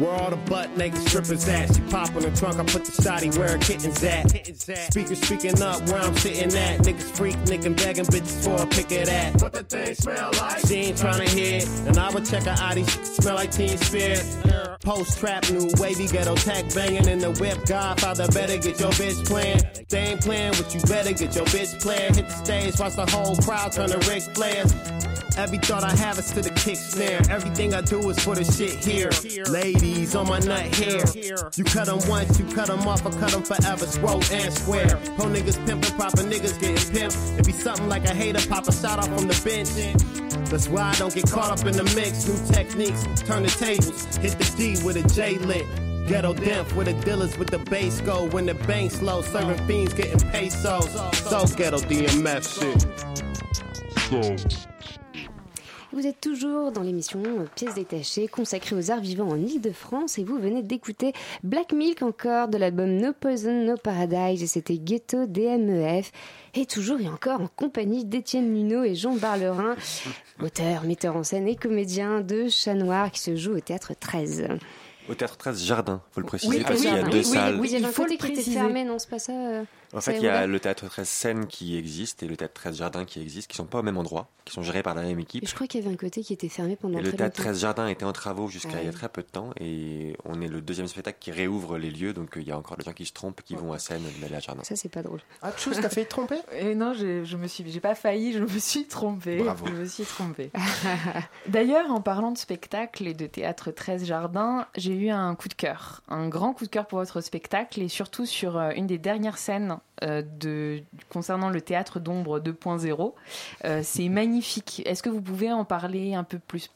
Where all the butt naked strippers at? She pop in the trunk, I put the shotty where her kittens at. Speakers speaking up where I'm sitting at. Niggas freak, nigga begging bitches for a pick of that. What the thing smell like? She ain't tryna hear it. And I would check her ID, she smell like teen spirit. Post trap, new wavy ghetto tech banging in the whip. Godfather better get your bitch playing. They ain't playing with you, better get your bitch playing. Hit the stage, watch the whole crowd turn to Ric Flair. Every thought I have is to the kick snare. Everything I do is for the shit here. Ladies on my nut hair. You cut them once, you cut them off, I cut them forever. Swole and square. Pro niggas pimping, proper niggas getting pimped. It be something like a hater, pop a shot off from the bench. That's why I don't get caught up in the mix. New techniques, turn the tables. Hit the D with a J lit. Ghetto dimp with the dealers with the bass go. When the bank's low, serving fiends getting pesos. So ghetto DMF shit. Vous êtes toujours dans l'émission Pièces détachées consacrée aux arts vivants en Ile-de-France et vous venez d'écouter Black Milk encore de l'album No Poison, No Paradise et c'était Ghetto DMEF et toujours et encore en compagnie d'Étienne Luneau et Jean Barlerin, auteur, metteur en scène et comédien de Chat Noir qui se joue au Théâtre 13. Au théâtre 13 Jardin, faut le préciser, Oui, parce oui, qu'il y a oui, deux oui, salles. oui, il y avait un Il faut côté le qui était préciser. fermé, non, c'est pas ça euh, En fait, il y a le théâtre 13 Seine qui existe et le théâtre 13 Jardin qui existe, qui sont pas au même endroit, qui sont gérés par la même équipe. Et je crois qu'il y avait un côté qui était fermé pendant Et le très théâtre longtemps. 13 Jardin était en travaux jusqu'à Ah il y a très peu de temps et on est le deuxième spectacle qui réouvre les lieux, donc euh, il y a encore des gens qui se trompent, qui vont à Seine d'aller à Jardin. Ça, c'est pas drôle. Ah, chose, t'as failli te tromper? Et non, j'ai- je me suis, j'ai pas failli, je me suis trompée. Bravo. Je me suis trompée. D'ailleurs, en parlant de spectacle et de théâtre 13 Jardin, j'ai eu un coup de cœur, un grand coup de cœur pour votre spectacle et surtout sur euh, une des dernières scènes euh, de, concernant le théâtre d'ombre 2.0. Euh, c'est magnifique. Est-ce que vous pouvez en parler un peu plus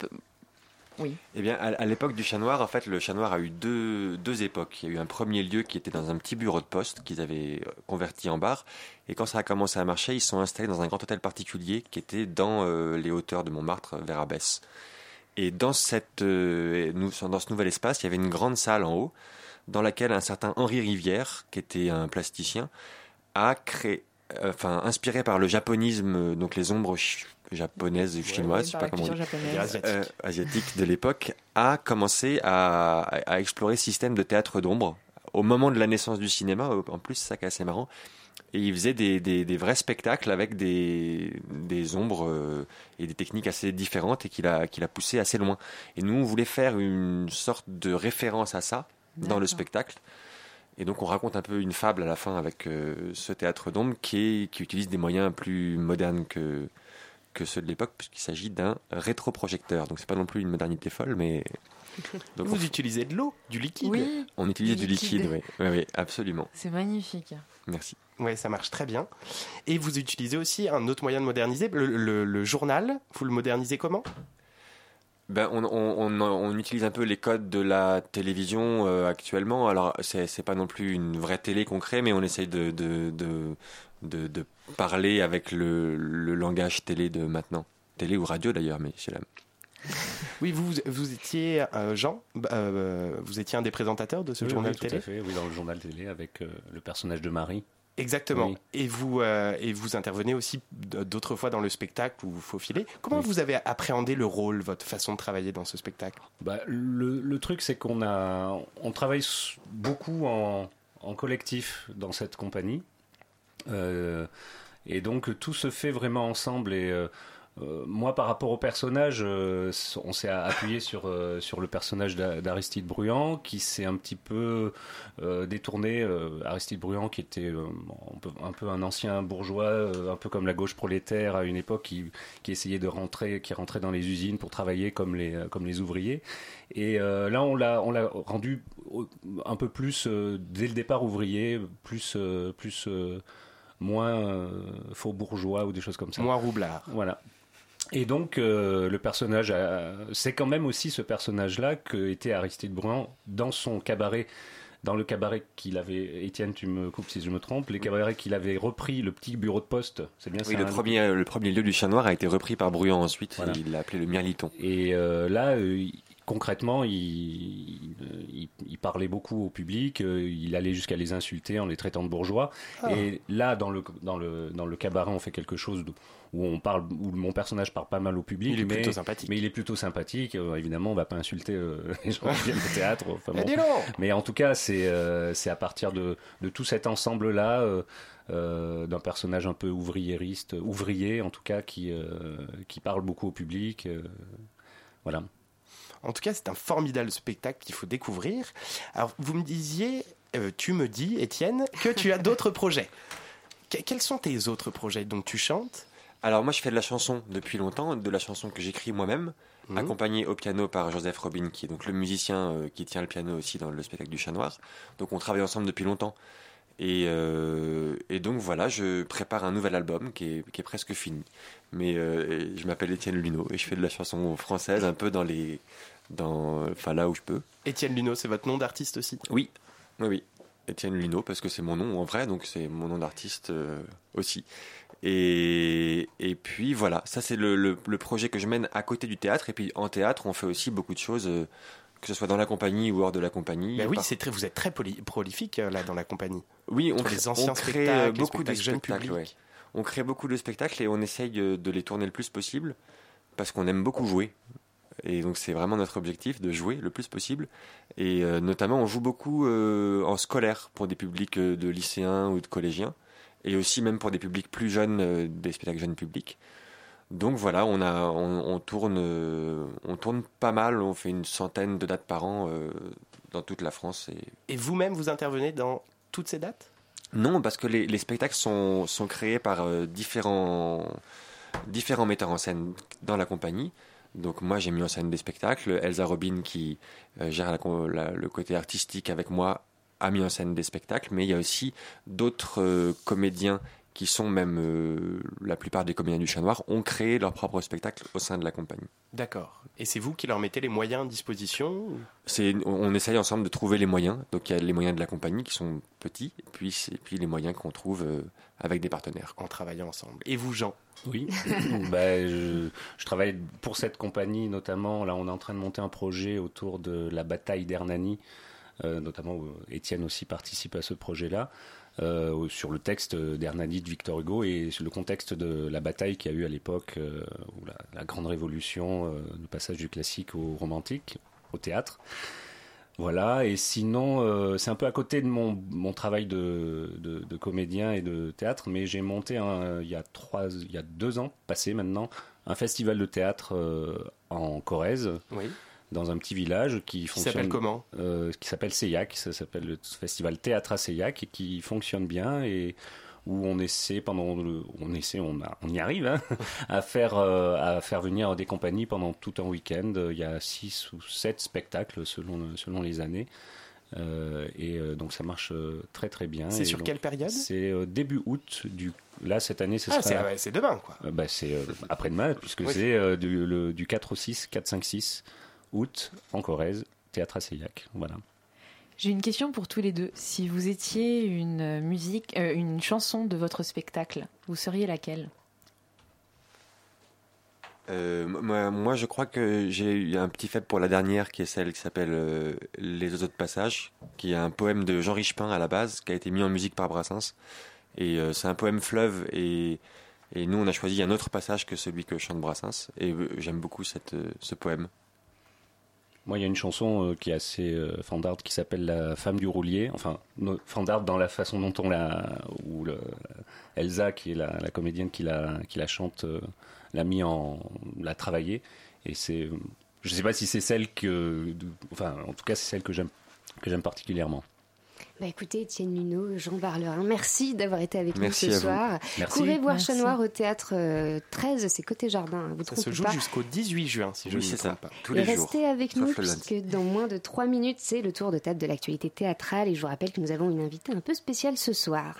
Oui. Eh bien, à, l'époque du Chat Noir, en fait, le Chat Noir a eu deux, deux époques. Il y a eu un premier lieu qui était dans un petit bureau de poste qu'ils avaient euh, converti en bar. Et quand ça a commencé à marcher, ils sont installés dans un grand hôtel particulier qui était dans euh, les hauteurs de Montmartre, vers Abbesse. Et dans, cette, euh, dans ce nouvel espace, il y avait une grande salle en haut, dans laquelle un certain Henri Rivière, qui était un plasticien, a créé, euh, enfin, inspiré par le japonisme, euh, donc les ombres ch- japonaises ou chinoises, je sais pas comment on euh, asiatique de l'époque, a commencé à, à explorer ce système de théâtre d'ombre au moment de la naissance du cinéma. En plus, c'est ça qui est assez marrant. Et il faisait des, des- des vrais spectacles avec des, des ombres euh, et des techniques assez différentes et qu'il a, qu'il a poussé assez loin. Et nous, on voulait faire une sorte de référence à ça dans le spectacle. Et donc on raconte un peu une fable à la fin avec euh, ce théâtre d'ombre qui, est- qui utilise des moyens plus modernes que, que ceux de l'époque, puisqu'il s'agit d'un rétroprojecteur. Donc c'est pas non plus une modernité folle, mais... Donc Vous utilisez de l'eau, du liquide Oui, on utilise Du du liquide, liquide. oui. Oui, oui, absolument. c'est magnifique. Merci. Oui, ça marche très bien. Et vous utilisez aussi un autre moyen de moderniser, le, le- le journal. Vous le modernisez comment? Ben, on, on- on- on utilise un peu les codes de la télévision euh, actuellement. Alors, c'est c'est pas non plus une vraie télé qu'on crée, mais on essaye de, de, de, de, de parler avec le, le langage télé de maintenant. Télé ou radio d'ailleurs, mais c'est la. Oui, vous, vous étiez, euh, Jean, bah, euh, vous étiez un des présentateurs de ce Oui, journal oui, tout télé? à fait, oui, dans le journal télé avec euh, le personnage de Marie. Exactement. Oui. Et vous euh, et vous intervenez aussi d'autres fois dans le spectacle où vous faufilez. Comment vous avez appréhendé le rôle, votre façon de travailler dans ce spectacle? Bah, le, le truc, c'est qu'on a, on travaille beaucoup en, en collectif dans cette compagnie. Euh, et donc, tout se fait vraiment ensemble. Et euh, moi, par rapport au personnage, euh, on s'est appuyé sur, euh, sur le personnage d'A- d'Aristide Bruand, qui s'est un petit peu euh, détourné. euh, Aristide Bruand, qui était euh, un, peu, un ancien bourgeois, euh, un peu comme la gauche prolétaire à une époque, qui, qui essayait de rentrer, qui rentrait dans les usines pour travailler comme les, euh, comme les ouvriers. Et euh, là, on l'a, rendu un peu plus, euh, dès le départ, ouvrier, plus, euh, plus euh, moins euh, faux bourgeois ou des choses comme ça. Moins roublard. Voilà. Et donc, euh, le personnage, c'est quand même aussi ce personnage-là que était Aristide Bruand dans son cabaret. Dans le cabaret qu'il avait, Étienne, tu me coupes si je me trompe, les cabarets qu'il avait repris, le petit bureau de poste, c'est bien Oui, ça le hein, premier, le premier lieu du chat noir a été repris par Bruand ensuite. Voilà. Il l'a appelé le Mirliton. Et euh, là, euh, concrètement, il, il, il- il parlait beaucoup au public, euh, il allait jusqu'à les insulter en les traitant de bourgeois. Ah. Et là, dans le, dans, le, dans le cabaret, on fait quelque chose de- où, on parle, où mon personnage parle pas mal au public. Il est mais, plutôt sympathique. Mais il est plutôt sympathique. Euh, évidemment, on va pas insulter euh, les gens qui viennent au théâtre. Enfin, bon. dis donc Mais en tout cas, c'est euh, c'est à partir de, de tout cet ensemble-là, euh, euh, d'un personnage un peu ouvriériste, ouvrier en tout cas, qui, euh, qui parle beaucoup au public. euh, voilà. En tout cas, c'est un formidable spectacle qu'il faut découvrir. Alors, vous me disiez, euh, tu me dis, Étienne, que tu as d'autres projets. Que- quels sont tes autres projets Donc, tu chantes? Alors moi je fais de la chanson depuis longtemps, de la chanson que j'écris moi-même, Mhm. accompagné au piano par Joseph Robin, qui est donc le musicien euh, qui tient le piano aussi dans le spectacle du Chat Noir. Donc on travaille ensemble depuis longtemps. Et, euh, et donc voilà, je prépare un nouvel album qui est, qui est presque fini. Mais euh, je m'appelle Étienne Luneau et je fais de la chanson française un peu dans les, dans, enfin là où je peux. Étienne Luneau, c'est votre nom d'artiste aussi? Oui, oui, oui. Étienne Luneau, parce que c'est mon nom en vrai, donc c'est mon nom d'artiste euh, aussi. Et, et puis voilà, ça c'est le, le- le projet que je mène à côté du théâtre. Et puis en théâtre, on fait aussi beaucoup de choses, euh, que ce soit dans la compagnie ou hors de la compagnie. Ben oui, c'est très, vous êtes très poly- prolifique euh, là dans la compagnie. oui, on crée, les anciens on crée, spectacles, les beaucoup de spectacles jeunes spectacles. publics. ouais. On crée beaucoup de spectacles et on essaye de, de les tourner le plus possible parce qu'on aime beaucoup jouer. Et donc c'est vraiment notre objectif de jouer le plus possible. Et euh, notamment on joue beaucoup euh, en scolaire pour des publics euh, de lycéens ou de collégiens. Et aussi même pour des publics plus jeunes, des spectacles jeunes publics. Donc voilà, on, a, on, on tourne, on tourne pas mal, on fait une centaine de dates par an dans toute la France. Et... Et vous-même, vous intervenez dans toutes ces dates? Non, parce que les, les spectacles sont, sont créés par différents, différents metteurs en scène dans la compagnie. Donc moi j'ai mis en scène des spectacles. Elsa Robin qui euh, gère la le côté artistique avec moi a mis en scène des spectacles. Mais il y a aussi d'autres euh, comédiens qui sont même euh, la plupart des comédiens du Chat Noir ont créé leur propre spectacle au sein de la compagnie. D'accord. Et c'est vous qui leur mettez les moyens à disposition C'est, on, essaye ensemble de trouver les moyens. Donc il y a les moyens de la compagnie qui sont petits, et puis, c'est- et puis les moyens qu'on trouve avec des partenaires. en travaillant ensemble Et vous, Jean? Oui, bah, je, je travaille pour cette compagnie notamment. Là, on est en train de monter un projet autour de la bataille d'Hernani. Euh, notamment, euh, Étienne aussi participe à ce projet-là, euh, sur le texte d'Hernani de Victor Hugo et sur le contexte de la bataille qu'il y a eu à l'époque, euh, la, la grande révolution, euh, le passage du classique au romantique, au théâtre. Voilà, et sinon, euh, c'est un peu à côté de mon, mon travail de, de, de comédien et de théâtre, mais j'ai monté un- il, y a trois, il y a deux ans, passé maintenant, un festival de théâtre euh, en Corrèze, Oui. dans un petit village qui fonctionne. s'appelle comment? Euh, Qui s'appelle Seillac, ça s'appelle le festival Théâtre à Seillac, et qui fonctionne bien et où on essaie pendant le, on essaie, on, a- on y arrive hein, à faire euh, à faire venir des compagnies pendant tout un week-end. Il y a six ou sept spectacles selon selon les années. Euh, et euh, donc ça marche euh, très très bien. C'est sur donc, quelle période? C'est début août du. Là cette année, ce Ah, sera. c'est ouais, c'est demain, quoi. Bah, c'est après-demain, puisque Oui. c'est du, le- du 4 au 6, 4, 5, 6 août en Corrèze, théâtre à Seillac. Voilà. J'ai une question pour tous les deux. Si vous étiez une musique, euh, une chanson de votre spectacle, vous seriez laquelle? Euh, moi, je crois que j'ai eu un petit faible pour la dernière, qui est celle qui s'appelle euh, Les oiseaux de passage, qui est un poème de Jean Richepin à la base, qui a été mis en musique par Brassens. Et euh, c'est un poème fleuve, et, nous, on a choisi un autre passage que celui que chante Brassens. Et euh, j'aime beaucoup euh, ce poème. Moi, il y a une chanson euh, qui est assez euh, qui s'appelle La femme du roulier. Enfin, no- dans la façon dont on la. Ou le, Elsa, qui est la, comédienne qui la, qui la chante, euh, l'a mis en. l'a travaillée. Et c'est. Je sais pas si c'est celle que. Enfin, en tout cas, c'est celle que j'aime particulièrement. Bah écoutez, Étienne Luneau, Jean Barlerin, merci d'avoir été avec Merci nous ce à vous. soir. Merci. Courez voir. Chat Noir au théâtre euh, 13, c'est côté jardin, hein, vous Ça se joue pas. jusqu'au 18 juin, si je Oui, ne me c'est ça. trompe pas. Tous et les jours. restez avec nous lundi. puisque dans moins de 3 minutes, c'est le tour de table de l'actualité théâtrale et je vous rappelle que nous avons une invitée un peu spéciale ce soir.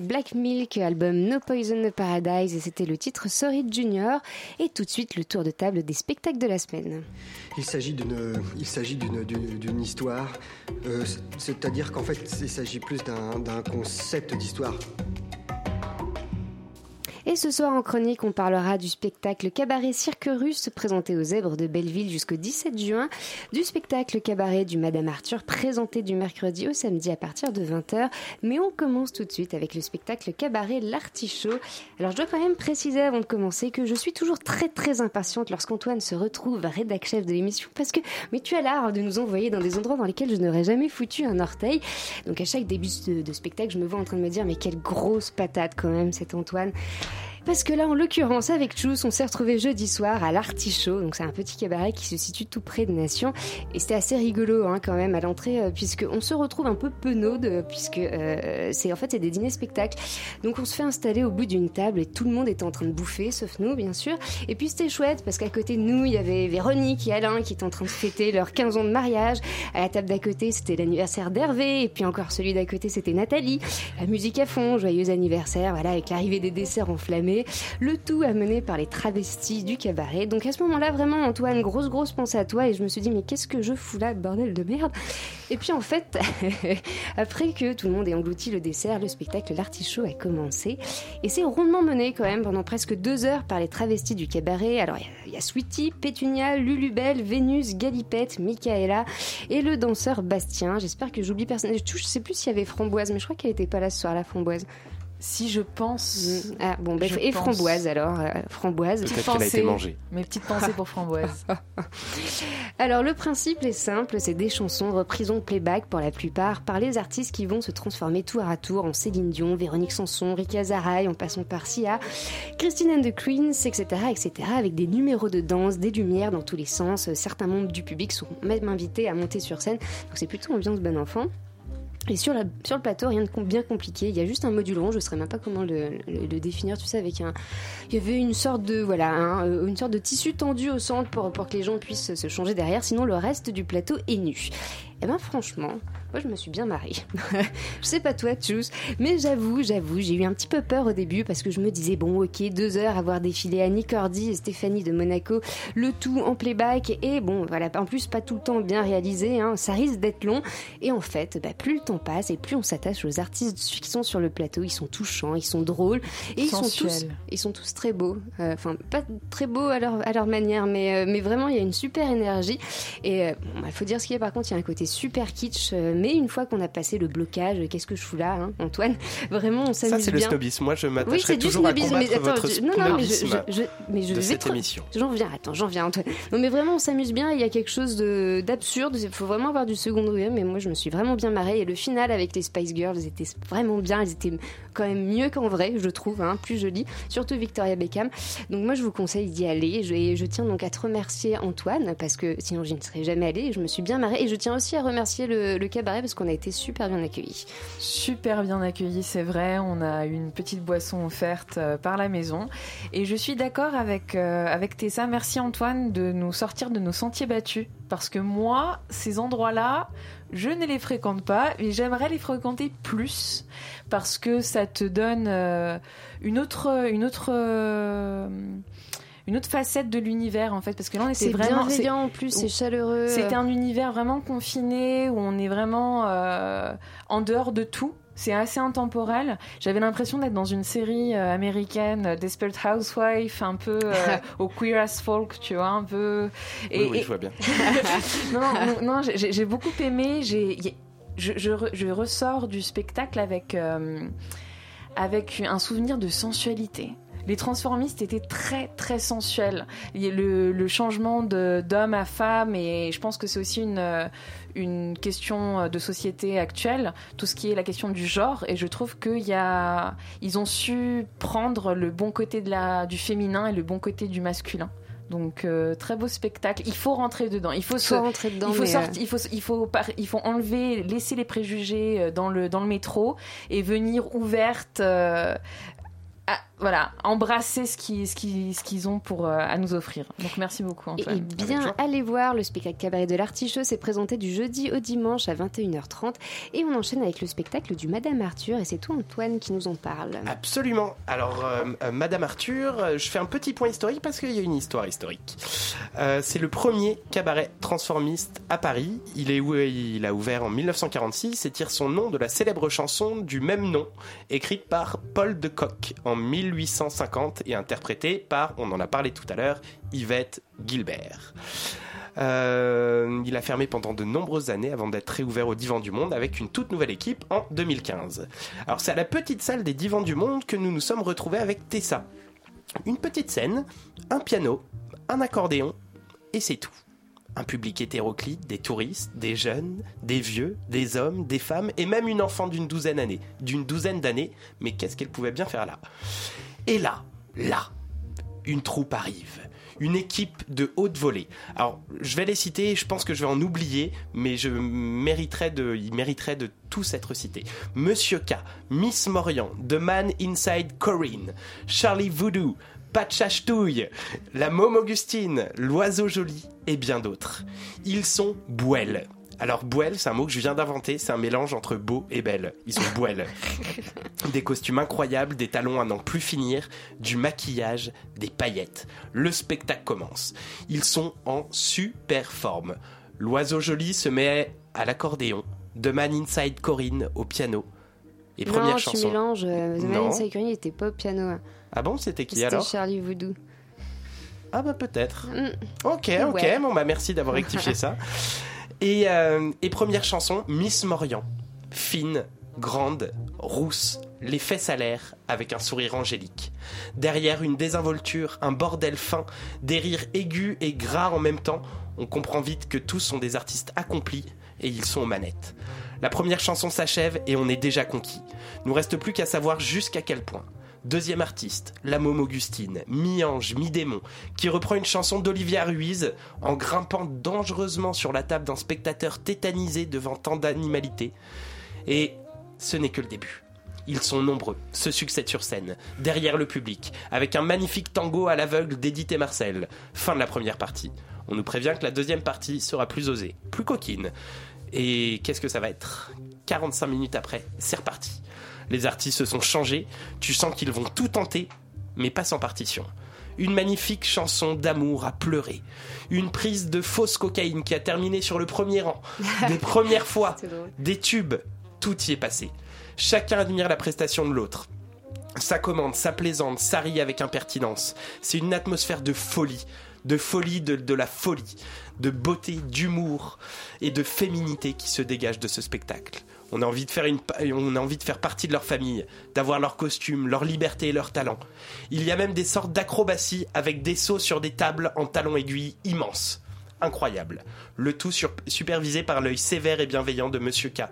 Black Milk, album No Poison No Paradise, et c'était le titre Sorry Junior. Et tout de suite, le tour de table des spectacles de la semaine. Il s'agit d'une, histoire, euh, c'est-à-dire qu'en fait, il s'agit plus d'un concept d'histoire. Et ce soir en chronique, on parlera du spectacle Cabaret Cirque Russe présenté aux Zèbres de Belleville jusqu'au 17 juin, du spectacle Cabaret du Madame Arthur présenté du mercredi au samedi à partir de 20h. Mais on commence tout de suite avec le spectacle Cabaret L'Artichaut. Alors je dois quand même préciser avant de commencer que je suis toujours très très impatiente lorsqu'Antoine se retrouve rédac chef de l'émission parce que mais tu as l'art de nous envoyer dans des endroits dans lesquels je n'aurais jamais foutu un orteil. Donc à chaque début de, de spectacle, je me vois en train de me dire mais quelle grosse patate quand même cet Antoine. Parce que là, en l'occurrence, avec Chus, on s'est retrouvé jeudi soir à l'Artichaut. Donc, c'est un petit cabaret qui se situe tout près de Nation. Et c'était assez rigolo, hein, quand même, à l'entrée, euh, puisqu'on se retrouve un peu penaude, euh, puisque euh, c'est en fait, c'est des dîners-spectacles. Donc, on se fait installer au bout d'une table et tout le monde était en train de bouffer, sauf nous, bien sûr. Et puis, c'était chouette, parce qu'à côté de nous, il y avait Véronique et Alain qui étaient en train de fêter leurs 15 ans de mariage. À la table d'à côté, c'était l'anniversaire d'Hervé. Et puis, encore celui d'à côté, c'était Nathalie. La musique à fond, joyeux anniversaire, voilà, avec l'arrivée des desserts enflammés. Le tout amené par les travestis du cabaret. Donc à ce moment-là, vraiment, Antoine, grosse, grosse pensée à toi. Et je me suis dit, mais qu'est-ce que je fous là, bordel de merde? Et puis en fait, après que tout le monde ait englouti le dessert, le spectacle L'Artichaut a commencé. Et c'est rondement mené quand même pendant presque deux heures par les travestis du cabaret. Alors il y, a Sweetie, Pétunia, Lulubelle, Vénus, Galipette, Michaela et le danseur Bastien. J'espère que j'oublie personne. Je sais plus s'il y avait Framboise, mais je crois qu'elle était pas là ce soir, la Framboise. Si je pense. Ah bon, et pense. framboise alors, euh, framboise. Peut-être qu'elle a été mangée. Mes petites pensées pour framboise. Alors le principe est simple, c'est des chansons reprises en playback pour la plupart par les artistes qui vont se transformer tour à tour en Céline Dion, Véronique Sanson, Rika Zaraï, en passant par Sia, Christine and the Queens, etc., etc., avec des numéros de danse, des lumières dans tous les sens. Certains membres du public sont même invités à monter sur scène, donc c'est plutôt ambiance bon enfant. Et sur, le plateau, rien de bien compliqué. Il y a juste un module rond. Je ne saurais même pas comment le, le- définir. Tu sais, avec un, il y avait une sorte de voilà, euh, une sorte de tissu tendu au centre pour, pour que les gens puissent se changer derrière. Sinon, le reste du plateau est nu. Et ben franchement, moi je me suis bien marrée. je sais pas toi, Tchous, mais j'avoue, j'avoue, j'ai eu un petit peu peur au début parce que je me disais bon, ok, deux heures à voir défiler Annie Cordy et Stéphanie de Monaco, le tout en playback et bon, voilà, en plus pas tout le temps bien réalisé, hein, ça risque d'être long. Et en fait, bah, plus le temps passe et plus on s'attache aux artistes qui sont sur le plateau, ils sont touchants, ils sont drôles et ils sont tous, ils sont tous très beaux. Euh, Enfin, pas très beaux à leur, à leur manière, mais, euh, mais vraiment, il y a une super énergie. Et euh, bon, il faut dire ce qu'il y a, par contre, il y a un côté super kitsch. euh, mais une fois qu'on a passé le blocage, qu'est-ce que je fous là, hein, Antoine? Vraiment, on s'amuse Ça, c'est le bien. snobisme. Moi, je Oui, m'attacherai du toujours à snobisme, combattre mais attends, votre je- non, non, mais je, snobisme je- je- mais je de vais cette trop- émission. J'en viens, attends, j'en viens, Antoine. Non, mais vraiment, on s'amuse bien. Il y a quelque chose de- d'absurde. Il faut vraiment avoir du second degré. Mais moi, je me suis vraiment bien marrée. Et le final avec les Spice Girls était vraiment bien. Elles étaient quand même mieux qu'en vrai, je trouve, hein, plus jolies. Surtout Victoria Beckham. Donc, moi, je vous conseille d'y aller. Je, et je tiens donc à te remercier, Antoine, parce que sinon, je ne serais jamais allée. Je me suis bien marrée. Et je tiens aussi à remercier le, le cabaret parce qu'on a été super bien accueillis. Super bien accueilli, c'est vrai. On a une petite boisson offerte euh, par la maison. Et je suis d'accord avec, euh, avec Tessa. Merci Antoine de nous sortir de nos sentiers battus. Parce que moi, ces endroits-là, je ne les fréquente pas, mais j'aimerais les fréquenter plus. Parce que ça te donne euh, une autre. Une autre une autre facette de l'univers en fait parce que là on était C'est vraiment bienveillant en plus, c'est chaleureux. c'était un univers vraiment confiné où on est vraiment euh, en dehors de tout. C'est assez intemporel. J'avais l'impression d'être dans une série euh, américaine, euh, Desperate Housewife, un peu euh, au Queer as Folk, tu vois, un peu. Oui, oui, je vois bien. non, non, j'ai beaucoup aimé. J'ai, je, je, re- je ressors du spectacle avec, euh, avec un souvenir de sensualité. Les transformistes étaient très très sensuels. Le, le changement d'homme à femme et je pense que c'est aussi une, euh, une question de société actuelle, tout ce qui est la question du genre et je trouve qu'il y a, ils ont su prendre le bon côté de la, du féminin et le bon côté du masculin. Donc euh, très beau spectacle. Il faut rentrer dedans. Il faut, Faut se- rentrer dedans, Il faut mais, sortir. euh, Il faut, il faut, par- il faut enlever, laisser les préjugés euh, dans le dans le métro et venir ouverte. euh, voilà, embrasser ce qu'ils ce qu'ils ce qu'ils ont pour euh, à nous offrir. Donc merci beaucoup Et, Antoine. et bien, allez voir le spectacle Cabaret de l'Artichaut. C'est présenté du jeudi au dimanche à 21h30. Et on enchaîne avec le spectacle du Madame Arthur. Et c'est toi, Antoine, qui nous en parle. Absolument. Alors, euh, euh, Madame Arthur, euh, je fais un petit point historique parce qu'il y a une histoire historique. Euh, c'est le premier cabaret transformiste à Paris. Il, est, il a ouvert en 1946 et tire son nom de la célèbre chanson du même nom, écrite par Paul de Kock en 1850 et interprété par, on en a parlé tout à l'heure, Yvette Gilbert. Euh, il a fermé pendant de nombreuses années avant d'être réouvert au Divan du Monde avec une toute nouvelle équipe en 2015. Alors c'est à la petite salle des Divans du Monde que nous nous sommes retrouvés avec Tessa. Une petite scène, un piano, un accordéon et c'est tout. Un public hétéroclite, des touristes, des jeunes, des vieux, des hommes, des femmes et même une enfant d'une douzaine d'années. D'une douzaine d'années, mais qu'est-ce qu'elle pouvait bien faire là? Et là, là, une troupe arrive. Une équipe de haute volée. Alors, je vais les citer, je pense que je vais en oublier, mais je mériterais de, ils mériteraient de tous être cités. Monsieur K, Miss Morian, The Man Inside Corinne, Charlie Voodoo, Patchachetouille, la Môme Augustine, l'Oiseau Joli et bien d'autres. Ils sont bouelles. Alors bouelle, c'est un mot que je viens d'inventer, c'est un mélange entre beau et belle. Ils sont bouelles. Des costumes incroyables, des talons à n'en plus finir, du maquillage, des paillettes. Le spectacle commence. Ils sont en super forme. L'oiseau joli se met à l'accordéon, The Man Inside Corinne au piano. Et non, première tu chanson. mélanges. euh, The Man Non. Inside Corinne, était pas au piano. Ah bon, c'était qui C'était alors Charlie Voodoo. Ah bah peut-être. Mm. Ok, ok, Ouais. bon bah merci d'avoir rectifié ça. Et, euh, et première chanson, Miss Morian. Fine, grande, rousse, les fesses à l'air, avec un sourire angélique. Derrière une désinvolture, un bordel fin, des rires aigus et gras en même temps, on comprend vite que tous sont des artistes accomplis et ils sont aux manettes. La première chanson s'achève et on est déjà conquis. Nous reste plus qu'à savoir jusqu'à quel point. Deuxième artiste, la môme Augustine, mi-ange, mi-démon, qui reprend une chanson d'Olivia Ruiz en grimpant dangereusement sur la table d'un spectateur tétanisé devant tant d'animalité. Et ce n'est que le début. Ils sont nombreux, se succèdent sur scène, derrière le public, avec un magnifique tango à l'aveugle d'Edith et Marcel. Fin de la première partie. On nous prévient que la deuxième partie sera plus osée, plus coquine. Et qu'est-ce que ça va être? 45 minutes après, c'est reparti. Les artistes se sont changés, tu sens qu'ils vont tout tenter, mais pas sans partition. Une magnifique chanson d'amour à pleurer. Une prise de fausse cocaïne qui a terminé sur le premier rang. Des premières fois. Des tubes. Tout y est passé. Chacun admire la prestation de l'autre. Ça commande, ça plaisante, ça rit avec impertinence. C'est une atmosphère de folie, de folie de, de la folie, de beauté, d'humour et de féminité qui se dégage de ce spectacle. On a envie de faire partie de leur famille, d'avoir leur costume, leur liberté et leur talent. Il y a même des sortes d'acrobaties avec des sauts sur des tables en talons aiguilles immenses. Incroyable. Le tout supervisé par l'œil sévère et bienveillant de Monsieur K.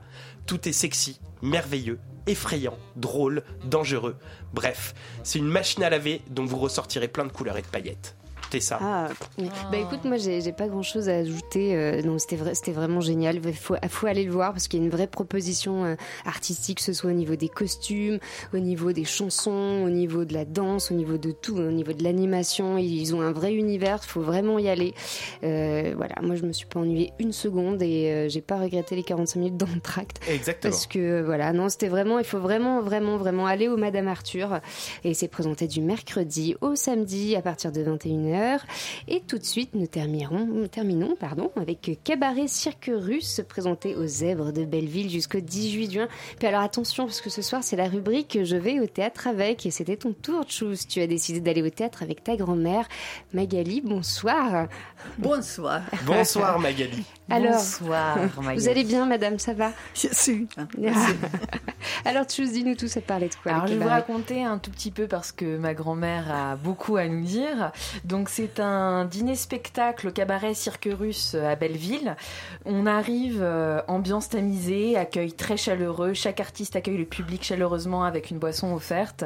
Tout est sexy, merveilleux, effrayant, drôle, dangereux. Bref, c'est une machine à laver dont vous ressortirez plein de couleurs et de paillettes. C'est ça. Ah, bah écoute, moi j'ai pas grand chose à ajouter. euh, non, c'était vrai, c'était vraiment génial. Il faut, faut aller le voir parce qu'il y a une vraie proposition euh, artistique, que ce soit au niveau des costumes, au niveau des chansons, au niveau de la danse, au niveau de tout, au niveau de l'animation. Ils ont un vrai univers. Il faut vraiment y aller. Euh, voilà, moi je me suis pas ennuyée une seconde et euh, j'ai pas regretté les 45 minutes d'entracte. Exactement. Parce que voilà, non, c'était vraiment, il faut vraiment, vraiment, vraiment aller au Madame Arthur. Et c'est présenté du mercredi au samedi à partir de 21h. Et tout de suite, nous terminerons, terminons pardon, avec Cabaret Cirque Russe présenté aux Zèbres de Belleville jusqu'au 18 juin. Puis alors attention, parce que ce soir, c'est la rubrique Je vais au théâtre avec. Et c'était ton tour, Chous. Tu as décidé d'aller au théâtre avec ta grand-mère. Magali, bonsoir. Bonsoir. Bonsoir Magali. Alors, Bonsoir, vous allez bien, madame, ça va? Je suis. Alors, Chous, dis-nous tout, ça parlait de quoi Alors, je vais vous raconter un tout petit peu parce que ma grand-mère a beaucoup à nous dire. Donc, c'est un dîner-spectacle au cabaret Cirque Russe à Belleville. On arrive, euh, ambiance tamisée, accueil très chaleureux. Chaque artiste accueille le public chaleureusement avec une boisson offerte.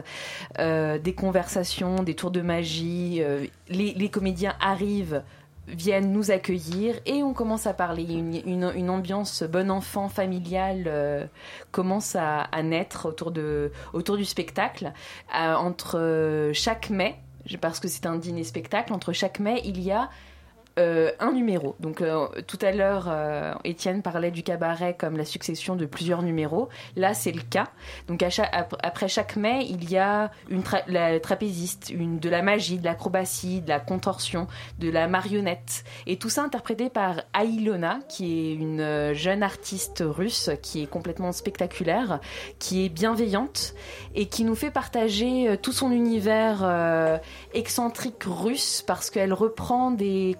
Euh, des conversations, des tours de magie. euh, les, les comédiens arrivent viennent nous accueillir et on commence à parler. Une, ambiance bon enfant, familiale euh, commence à, naître autour, du spectacle. Euh, entre euh, chaque mai, parce que c'est un dîner-spectacle, entre chaque mai, il y a euh, un numéro. Donc euh, tout à l'heure, euh, Étienne parlait du cabaret comme la succession de plusieurs numéros. Là, c'est le cas. Donc après chaque mai, il y a une la trapéziste, une, de la magie, de l'acrobatie, de la contorsion, de la marionnette. Et tout ça interprété par Ailona, qui est une jeune artiste russe qui est complètement spectaculaire, qui est bienveillante et qui nous fait partager tout son univers excentrique russe parce qu'elle reprend des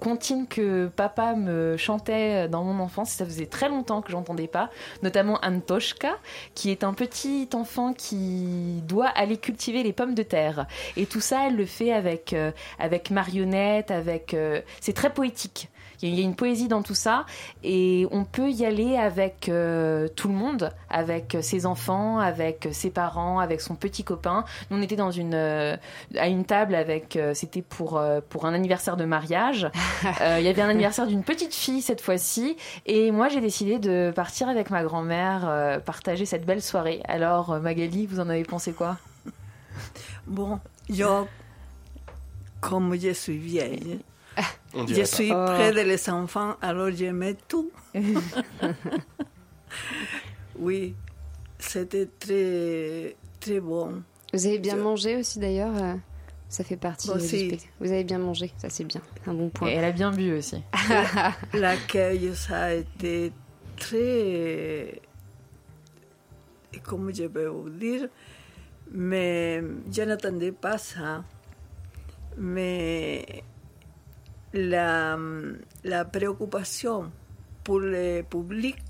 que papa me chantait dans mon enfance. Ça faisait très longtemps que j'entendais pas, notamment Antoshka, qui est un petit enfant qui doit aller cultiver les pommes de terre. Et tout ça, elle le fait avec euh, avec marionnettes, avec euh, c'est très poétique. Il y a une poésie dans tout ça et on peut y aller avec euh, tout le monde, avec ses enfants, avec ses parents, avec son petit copain. Nous, on était dans une euh, à une table avec euh, c'était pour pour un anniversaire de mariage. Il y avait un anniversaire d'une petite fille cette fois-ci et moi j'ai décidé de partir avec ma grand-mère partager cette belle soirée. Alors Magali, vous en avez pensé quoi? Bon, yo, comme je suis vieille, je suis pas. près de les enfants, alors j'aimais tout. oui, c'était très, très bon. Vous avez bien mangé aussi d'ailleurs euh, Ça fait partie du aussi. spectacle. Vous avez bien mangé, ça c'est bien, un bon point. Et elle a bien bu aussi. L'accueil, ça a été très. Comment je peux vous dire Mais je n'attendais pas ça. Mais la, la préoccupation pour le public,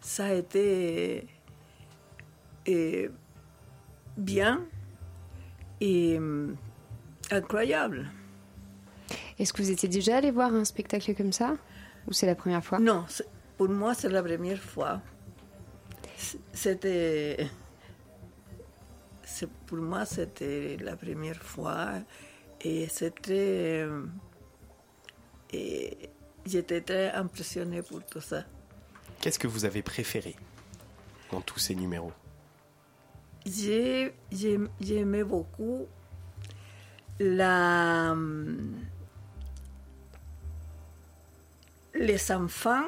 ça a été eh, bien et mm, incroyable. Est-ce que vous étiez déjà allé voir un spectacle comme ça? Ou c'est la première fois? Non, pour moi, c'est la première fois. C'était. c'est- Pour moi, c'était la première fois. Et c'était. euh, Et j'étais très impressionnée pour tout ça. Qu'est-ce que vous avez préféré dans tous ces numéros? J'ai- j'ai- J'aimais beaucoup la, les enfants,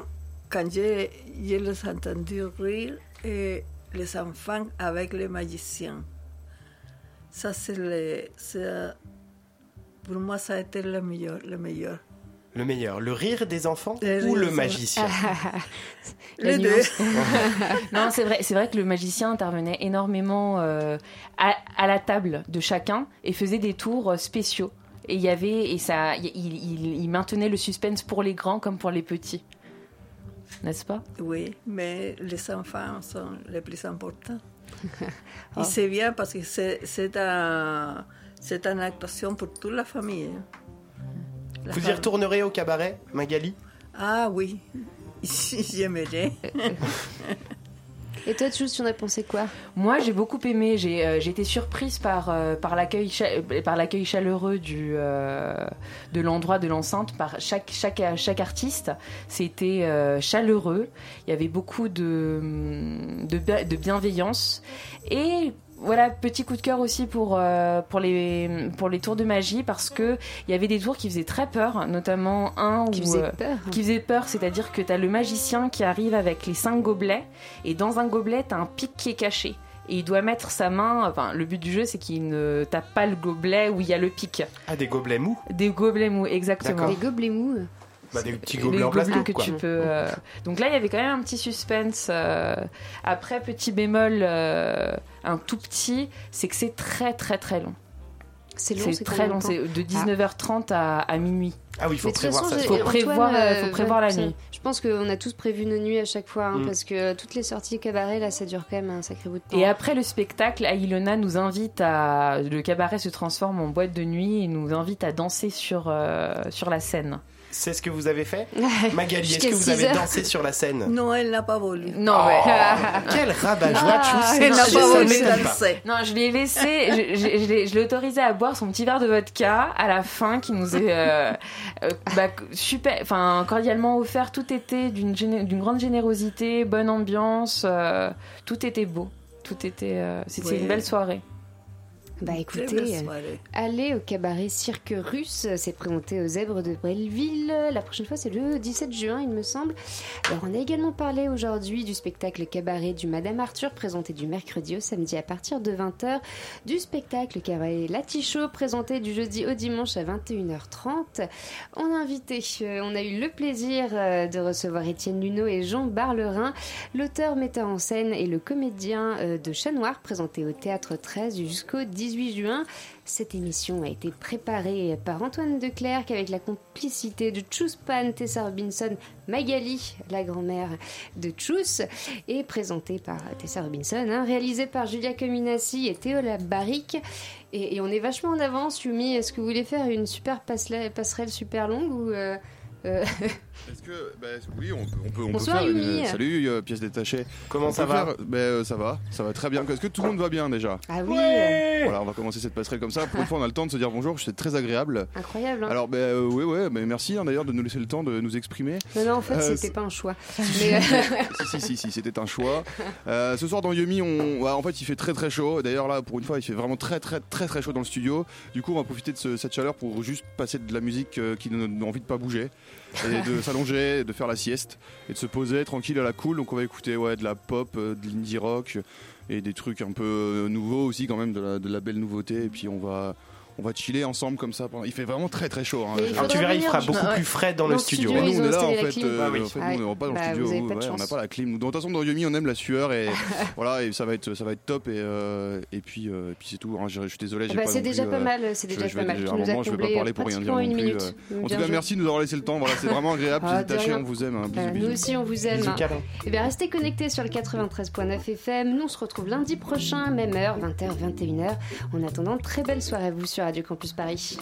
quand j'ai les ai entendus rire, et les enfants avec les magiciens. Ça, c'est- pour moi, ça a été le meilleur. Le meilleur. Le meilleur, le rire des enfants Le ou le magicien Les deux. non, c'est vrai, c'est vrai que le magicien intervenait énormément euh, à, à la table de chacun et faisait des tours euh, spéciaux. Et il y avait et ça, il, il- il maintenait le suspense pour les grands comme pour les petits, n'est-ce pas? Oui, mais les enfants sont les plus importants. Oh. Et c'est bien parce que c'est c'est un, c'est une actuation pour toute la famille. hein. La Vous y retournerez au cabaret, Magali? Ah oui, j'aimerais. Et toi, tu en as pensé quoi? Moi, j'ai beaucoup aimé. J'ai euh, j'ai été surprise par euh, par l'accueil cha- par l'accueil chaleureux du euh, de l'endroit de l'enceinte par chaque chaque chaque artiste. C'était euh, chaleureux. Il y avait beaucoup de de, de bienveillance et voilà, petit coup de cœur aussi pour, euh, pour, les, pour les tours de magie parce que il y avait des tours qui faisaient très peur, notamment un Qui où, faisait euh, peur qui faisait peur, c'est-à-dire que tu as le magicien qui arrive avec les cinq gobelets et dans un gobelet, tu as un pic qui est caché. Et il doit mettre sa main, enfin le but du jeu c'est qu'il ne tape pas le gobelet où il y a le pic. Ah, des gobelets mous? Des gobelets mous, exactement. Des gobelets mous bah, Des petits gobelets en gobelets plastique, que quoi. tu peux. euh, Donc là, il y avait quand même un petit suspense. euh, Après, petit bémol, euh, un tout petit, c'est que c'est très très très long. C'est long, C'est très long, c'est de 19h30 à, à minuit. Ah oui, il faut prévoir ça. j'ai- Faut prévoir, faut prévoir la nuit. Je pense qu'on a tous prévu nos nuits à chaque fois, hein, Mm. parce que toutes les sorties cabaret, là, ça dure quand même un sacré bout de temps. Et après le spectacle, Ailona nous invite à. Le cabaret se transforme en boîte de nuit et nous invite à danser sur, euh, sur la scène. C'est ce que vous avez fait Magali, est-ce que vous avez dansé sur la scène? Non, elle n'a pas voulu. Non, Oh, ouais. Quel rabat-joie, Ah, elle n'a pas voulu danser. Non, je l'ai laissé, je, je- je l'ai- je l'ai autorisé à boire son petit verre de vodka à la fin qui nous est euh, euh, bah, super, enfin cordialement offert. Tout était d'une géné- grande générosité, bonne ambiance, euh, tout était beau, tout était, euh, c'était une belle soirée. Bah écoutez, euh, allez au cabaret Cirque Russe, c'est présenté aux Zèbres de Belleville. La prochaine fois, c'est le 17 juin, il me semble. Alors, on a également parlé aujourd'hui du spectacle cabaret du Madame Arthur, présenté du mercredi au samedi à partir de 20h, du spectacle cabaret Latichot, présenté du jeudi au dimanche à 21h30. On a invité, euh, on a eu le plaisir euh, de recevoir Étienne Luneau et Jean Barlerin, l'auteur, metteur en scène et le comédien euh, de Chat Noir, présenté au Théâtre 13 jusqu'au 18 juin. Cette émission a été préparée par Antoine Declercq avec la complicité de Chuspan, Tessa Robinson, Magali, la grand-mère de Chus, et présentée par Tessa Robinson, hein, réalisée par Julia Cominassi et Théola Barrique. Et, on est vachement en avance, Yumi. Est-ce que vous voulez faire une super passerelle, passerelle super longue ou euh, euh, Est-ce que, bah, oui, on peut, on peut, on peut Bonsoir, faire une- Yumi. Salut, euh, pièce détachée. Comment On ça peut va faire- bah, euh, Ça va, ça va très bien. Est-ce que tout le monde va bien déjà? Ah oui, Voilà, on va commencer cette passerelle comme ça. Pour une fois, on a le temps de se dire bonjour. C'est très agréable. incroyable. hein. Alors, bah, euh, oui, ouais, mais merci hein, d'ailleurs de nous laisser le temps de nous exprimer. non, non, en fait, Euh, c'était pas un choix. Mais, euh, si, si, si, si, c'était un choix. Euh, ce soir dans Yumi, on, ouais, en fait, il fait très très chaud. D'ailleurs, là, pour une fois, il fait vraiment très très très très chaud dans le studio. Du coup, on va profiter de ce- cette chaleur pour juste passer de la musique euh, qui nous donne envie de pas bouger et de s'allonger, de faire la sieste et de se poser tranquille à la cool. Donc, on va écouter ouais, de la pop, euh, de l'indie rock et des trucs un peu euh, nouveaux aussi, quand même, de la, de la belle nouveauté. Et puis, on va. On va chiller ensemble comme ça. pendant- Il fait vraiment très très chaud. hein. Alors, tu verras, il fera beaucoup Ouais. plus frais dans Dans le studio. studio, nous, on est là en fait, euh, Ah oui. en fait, Ah nous, on n'est pas dans bah, le studio, vous de ouais, on n'a pas la clim. De toute façon, dans Yumi, on aime la sueur et voilà, et ça va être, ça va être top. Et, euh, et puis, euh, et puis c'est tout. hein. Je, je suis désolé, bah, c'est déjà pas mal, c'est je- déjà je pas vais- mal. à un moment, je vais pas parler pour rien dire non plus. En tout cas, merci de nous avoir laissé le temps. Voilà, c'est vraiment agréable. Ah, tachés, rien. on vous aime. hein. Nous aussi, on vous aime. Et bien, restez connectés sur le 93.9 FM. Nous, on se retrouve lundi prochain, même heure, 20h, 21h. En attendant, très belle soirée à vous Radio Campus Paris.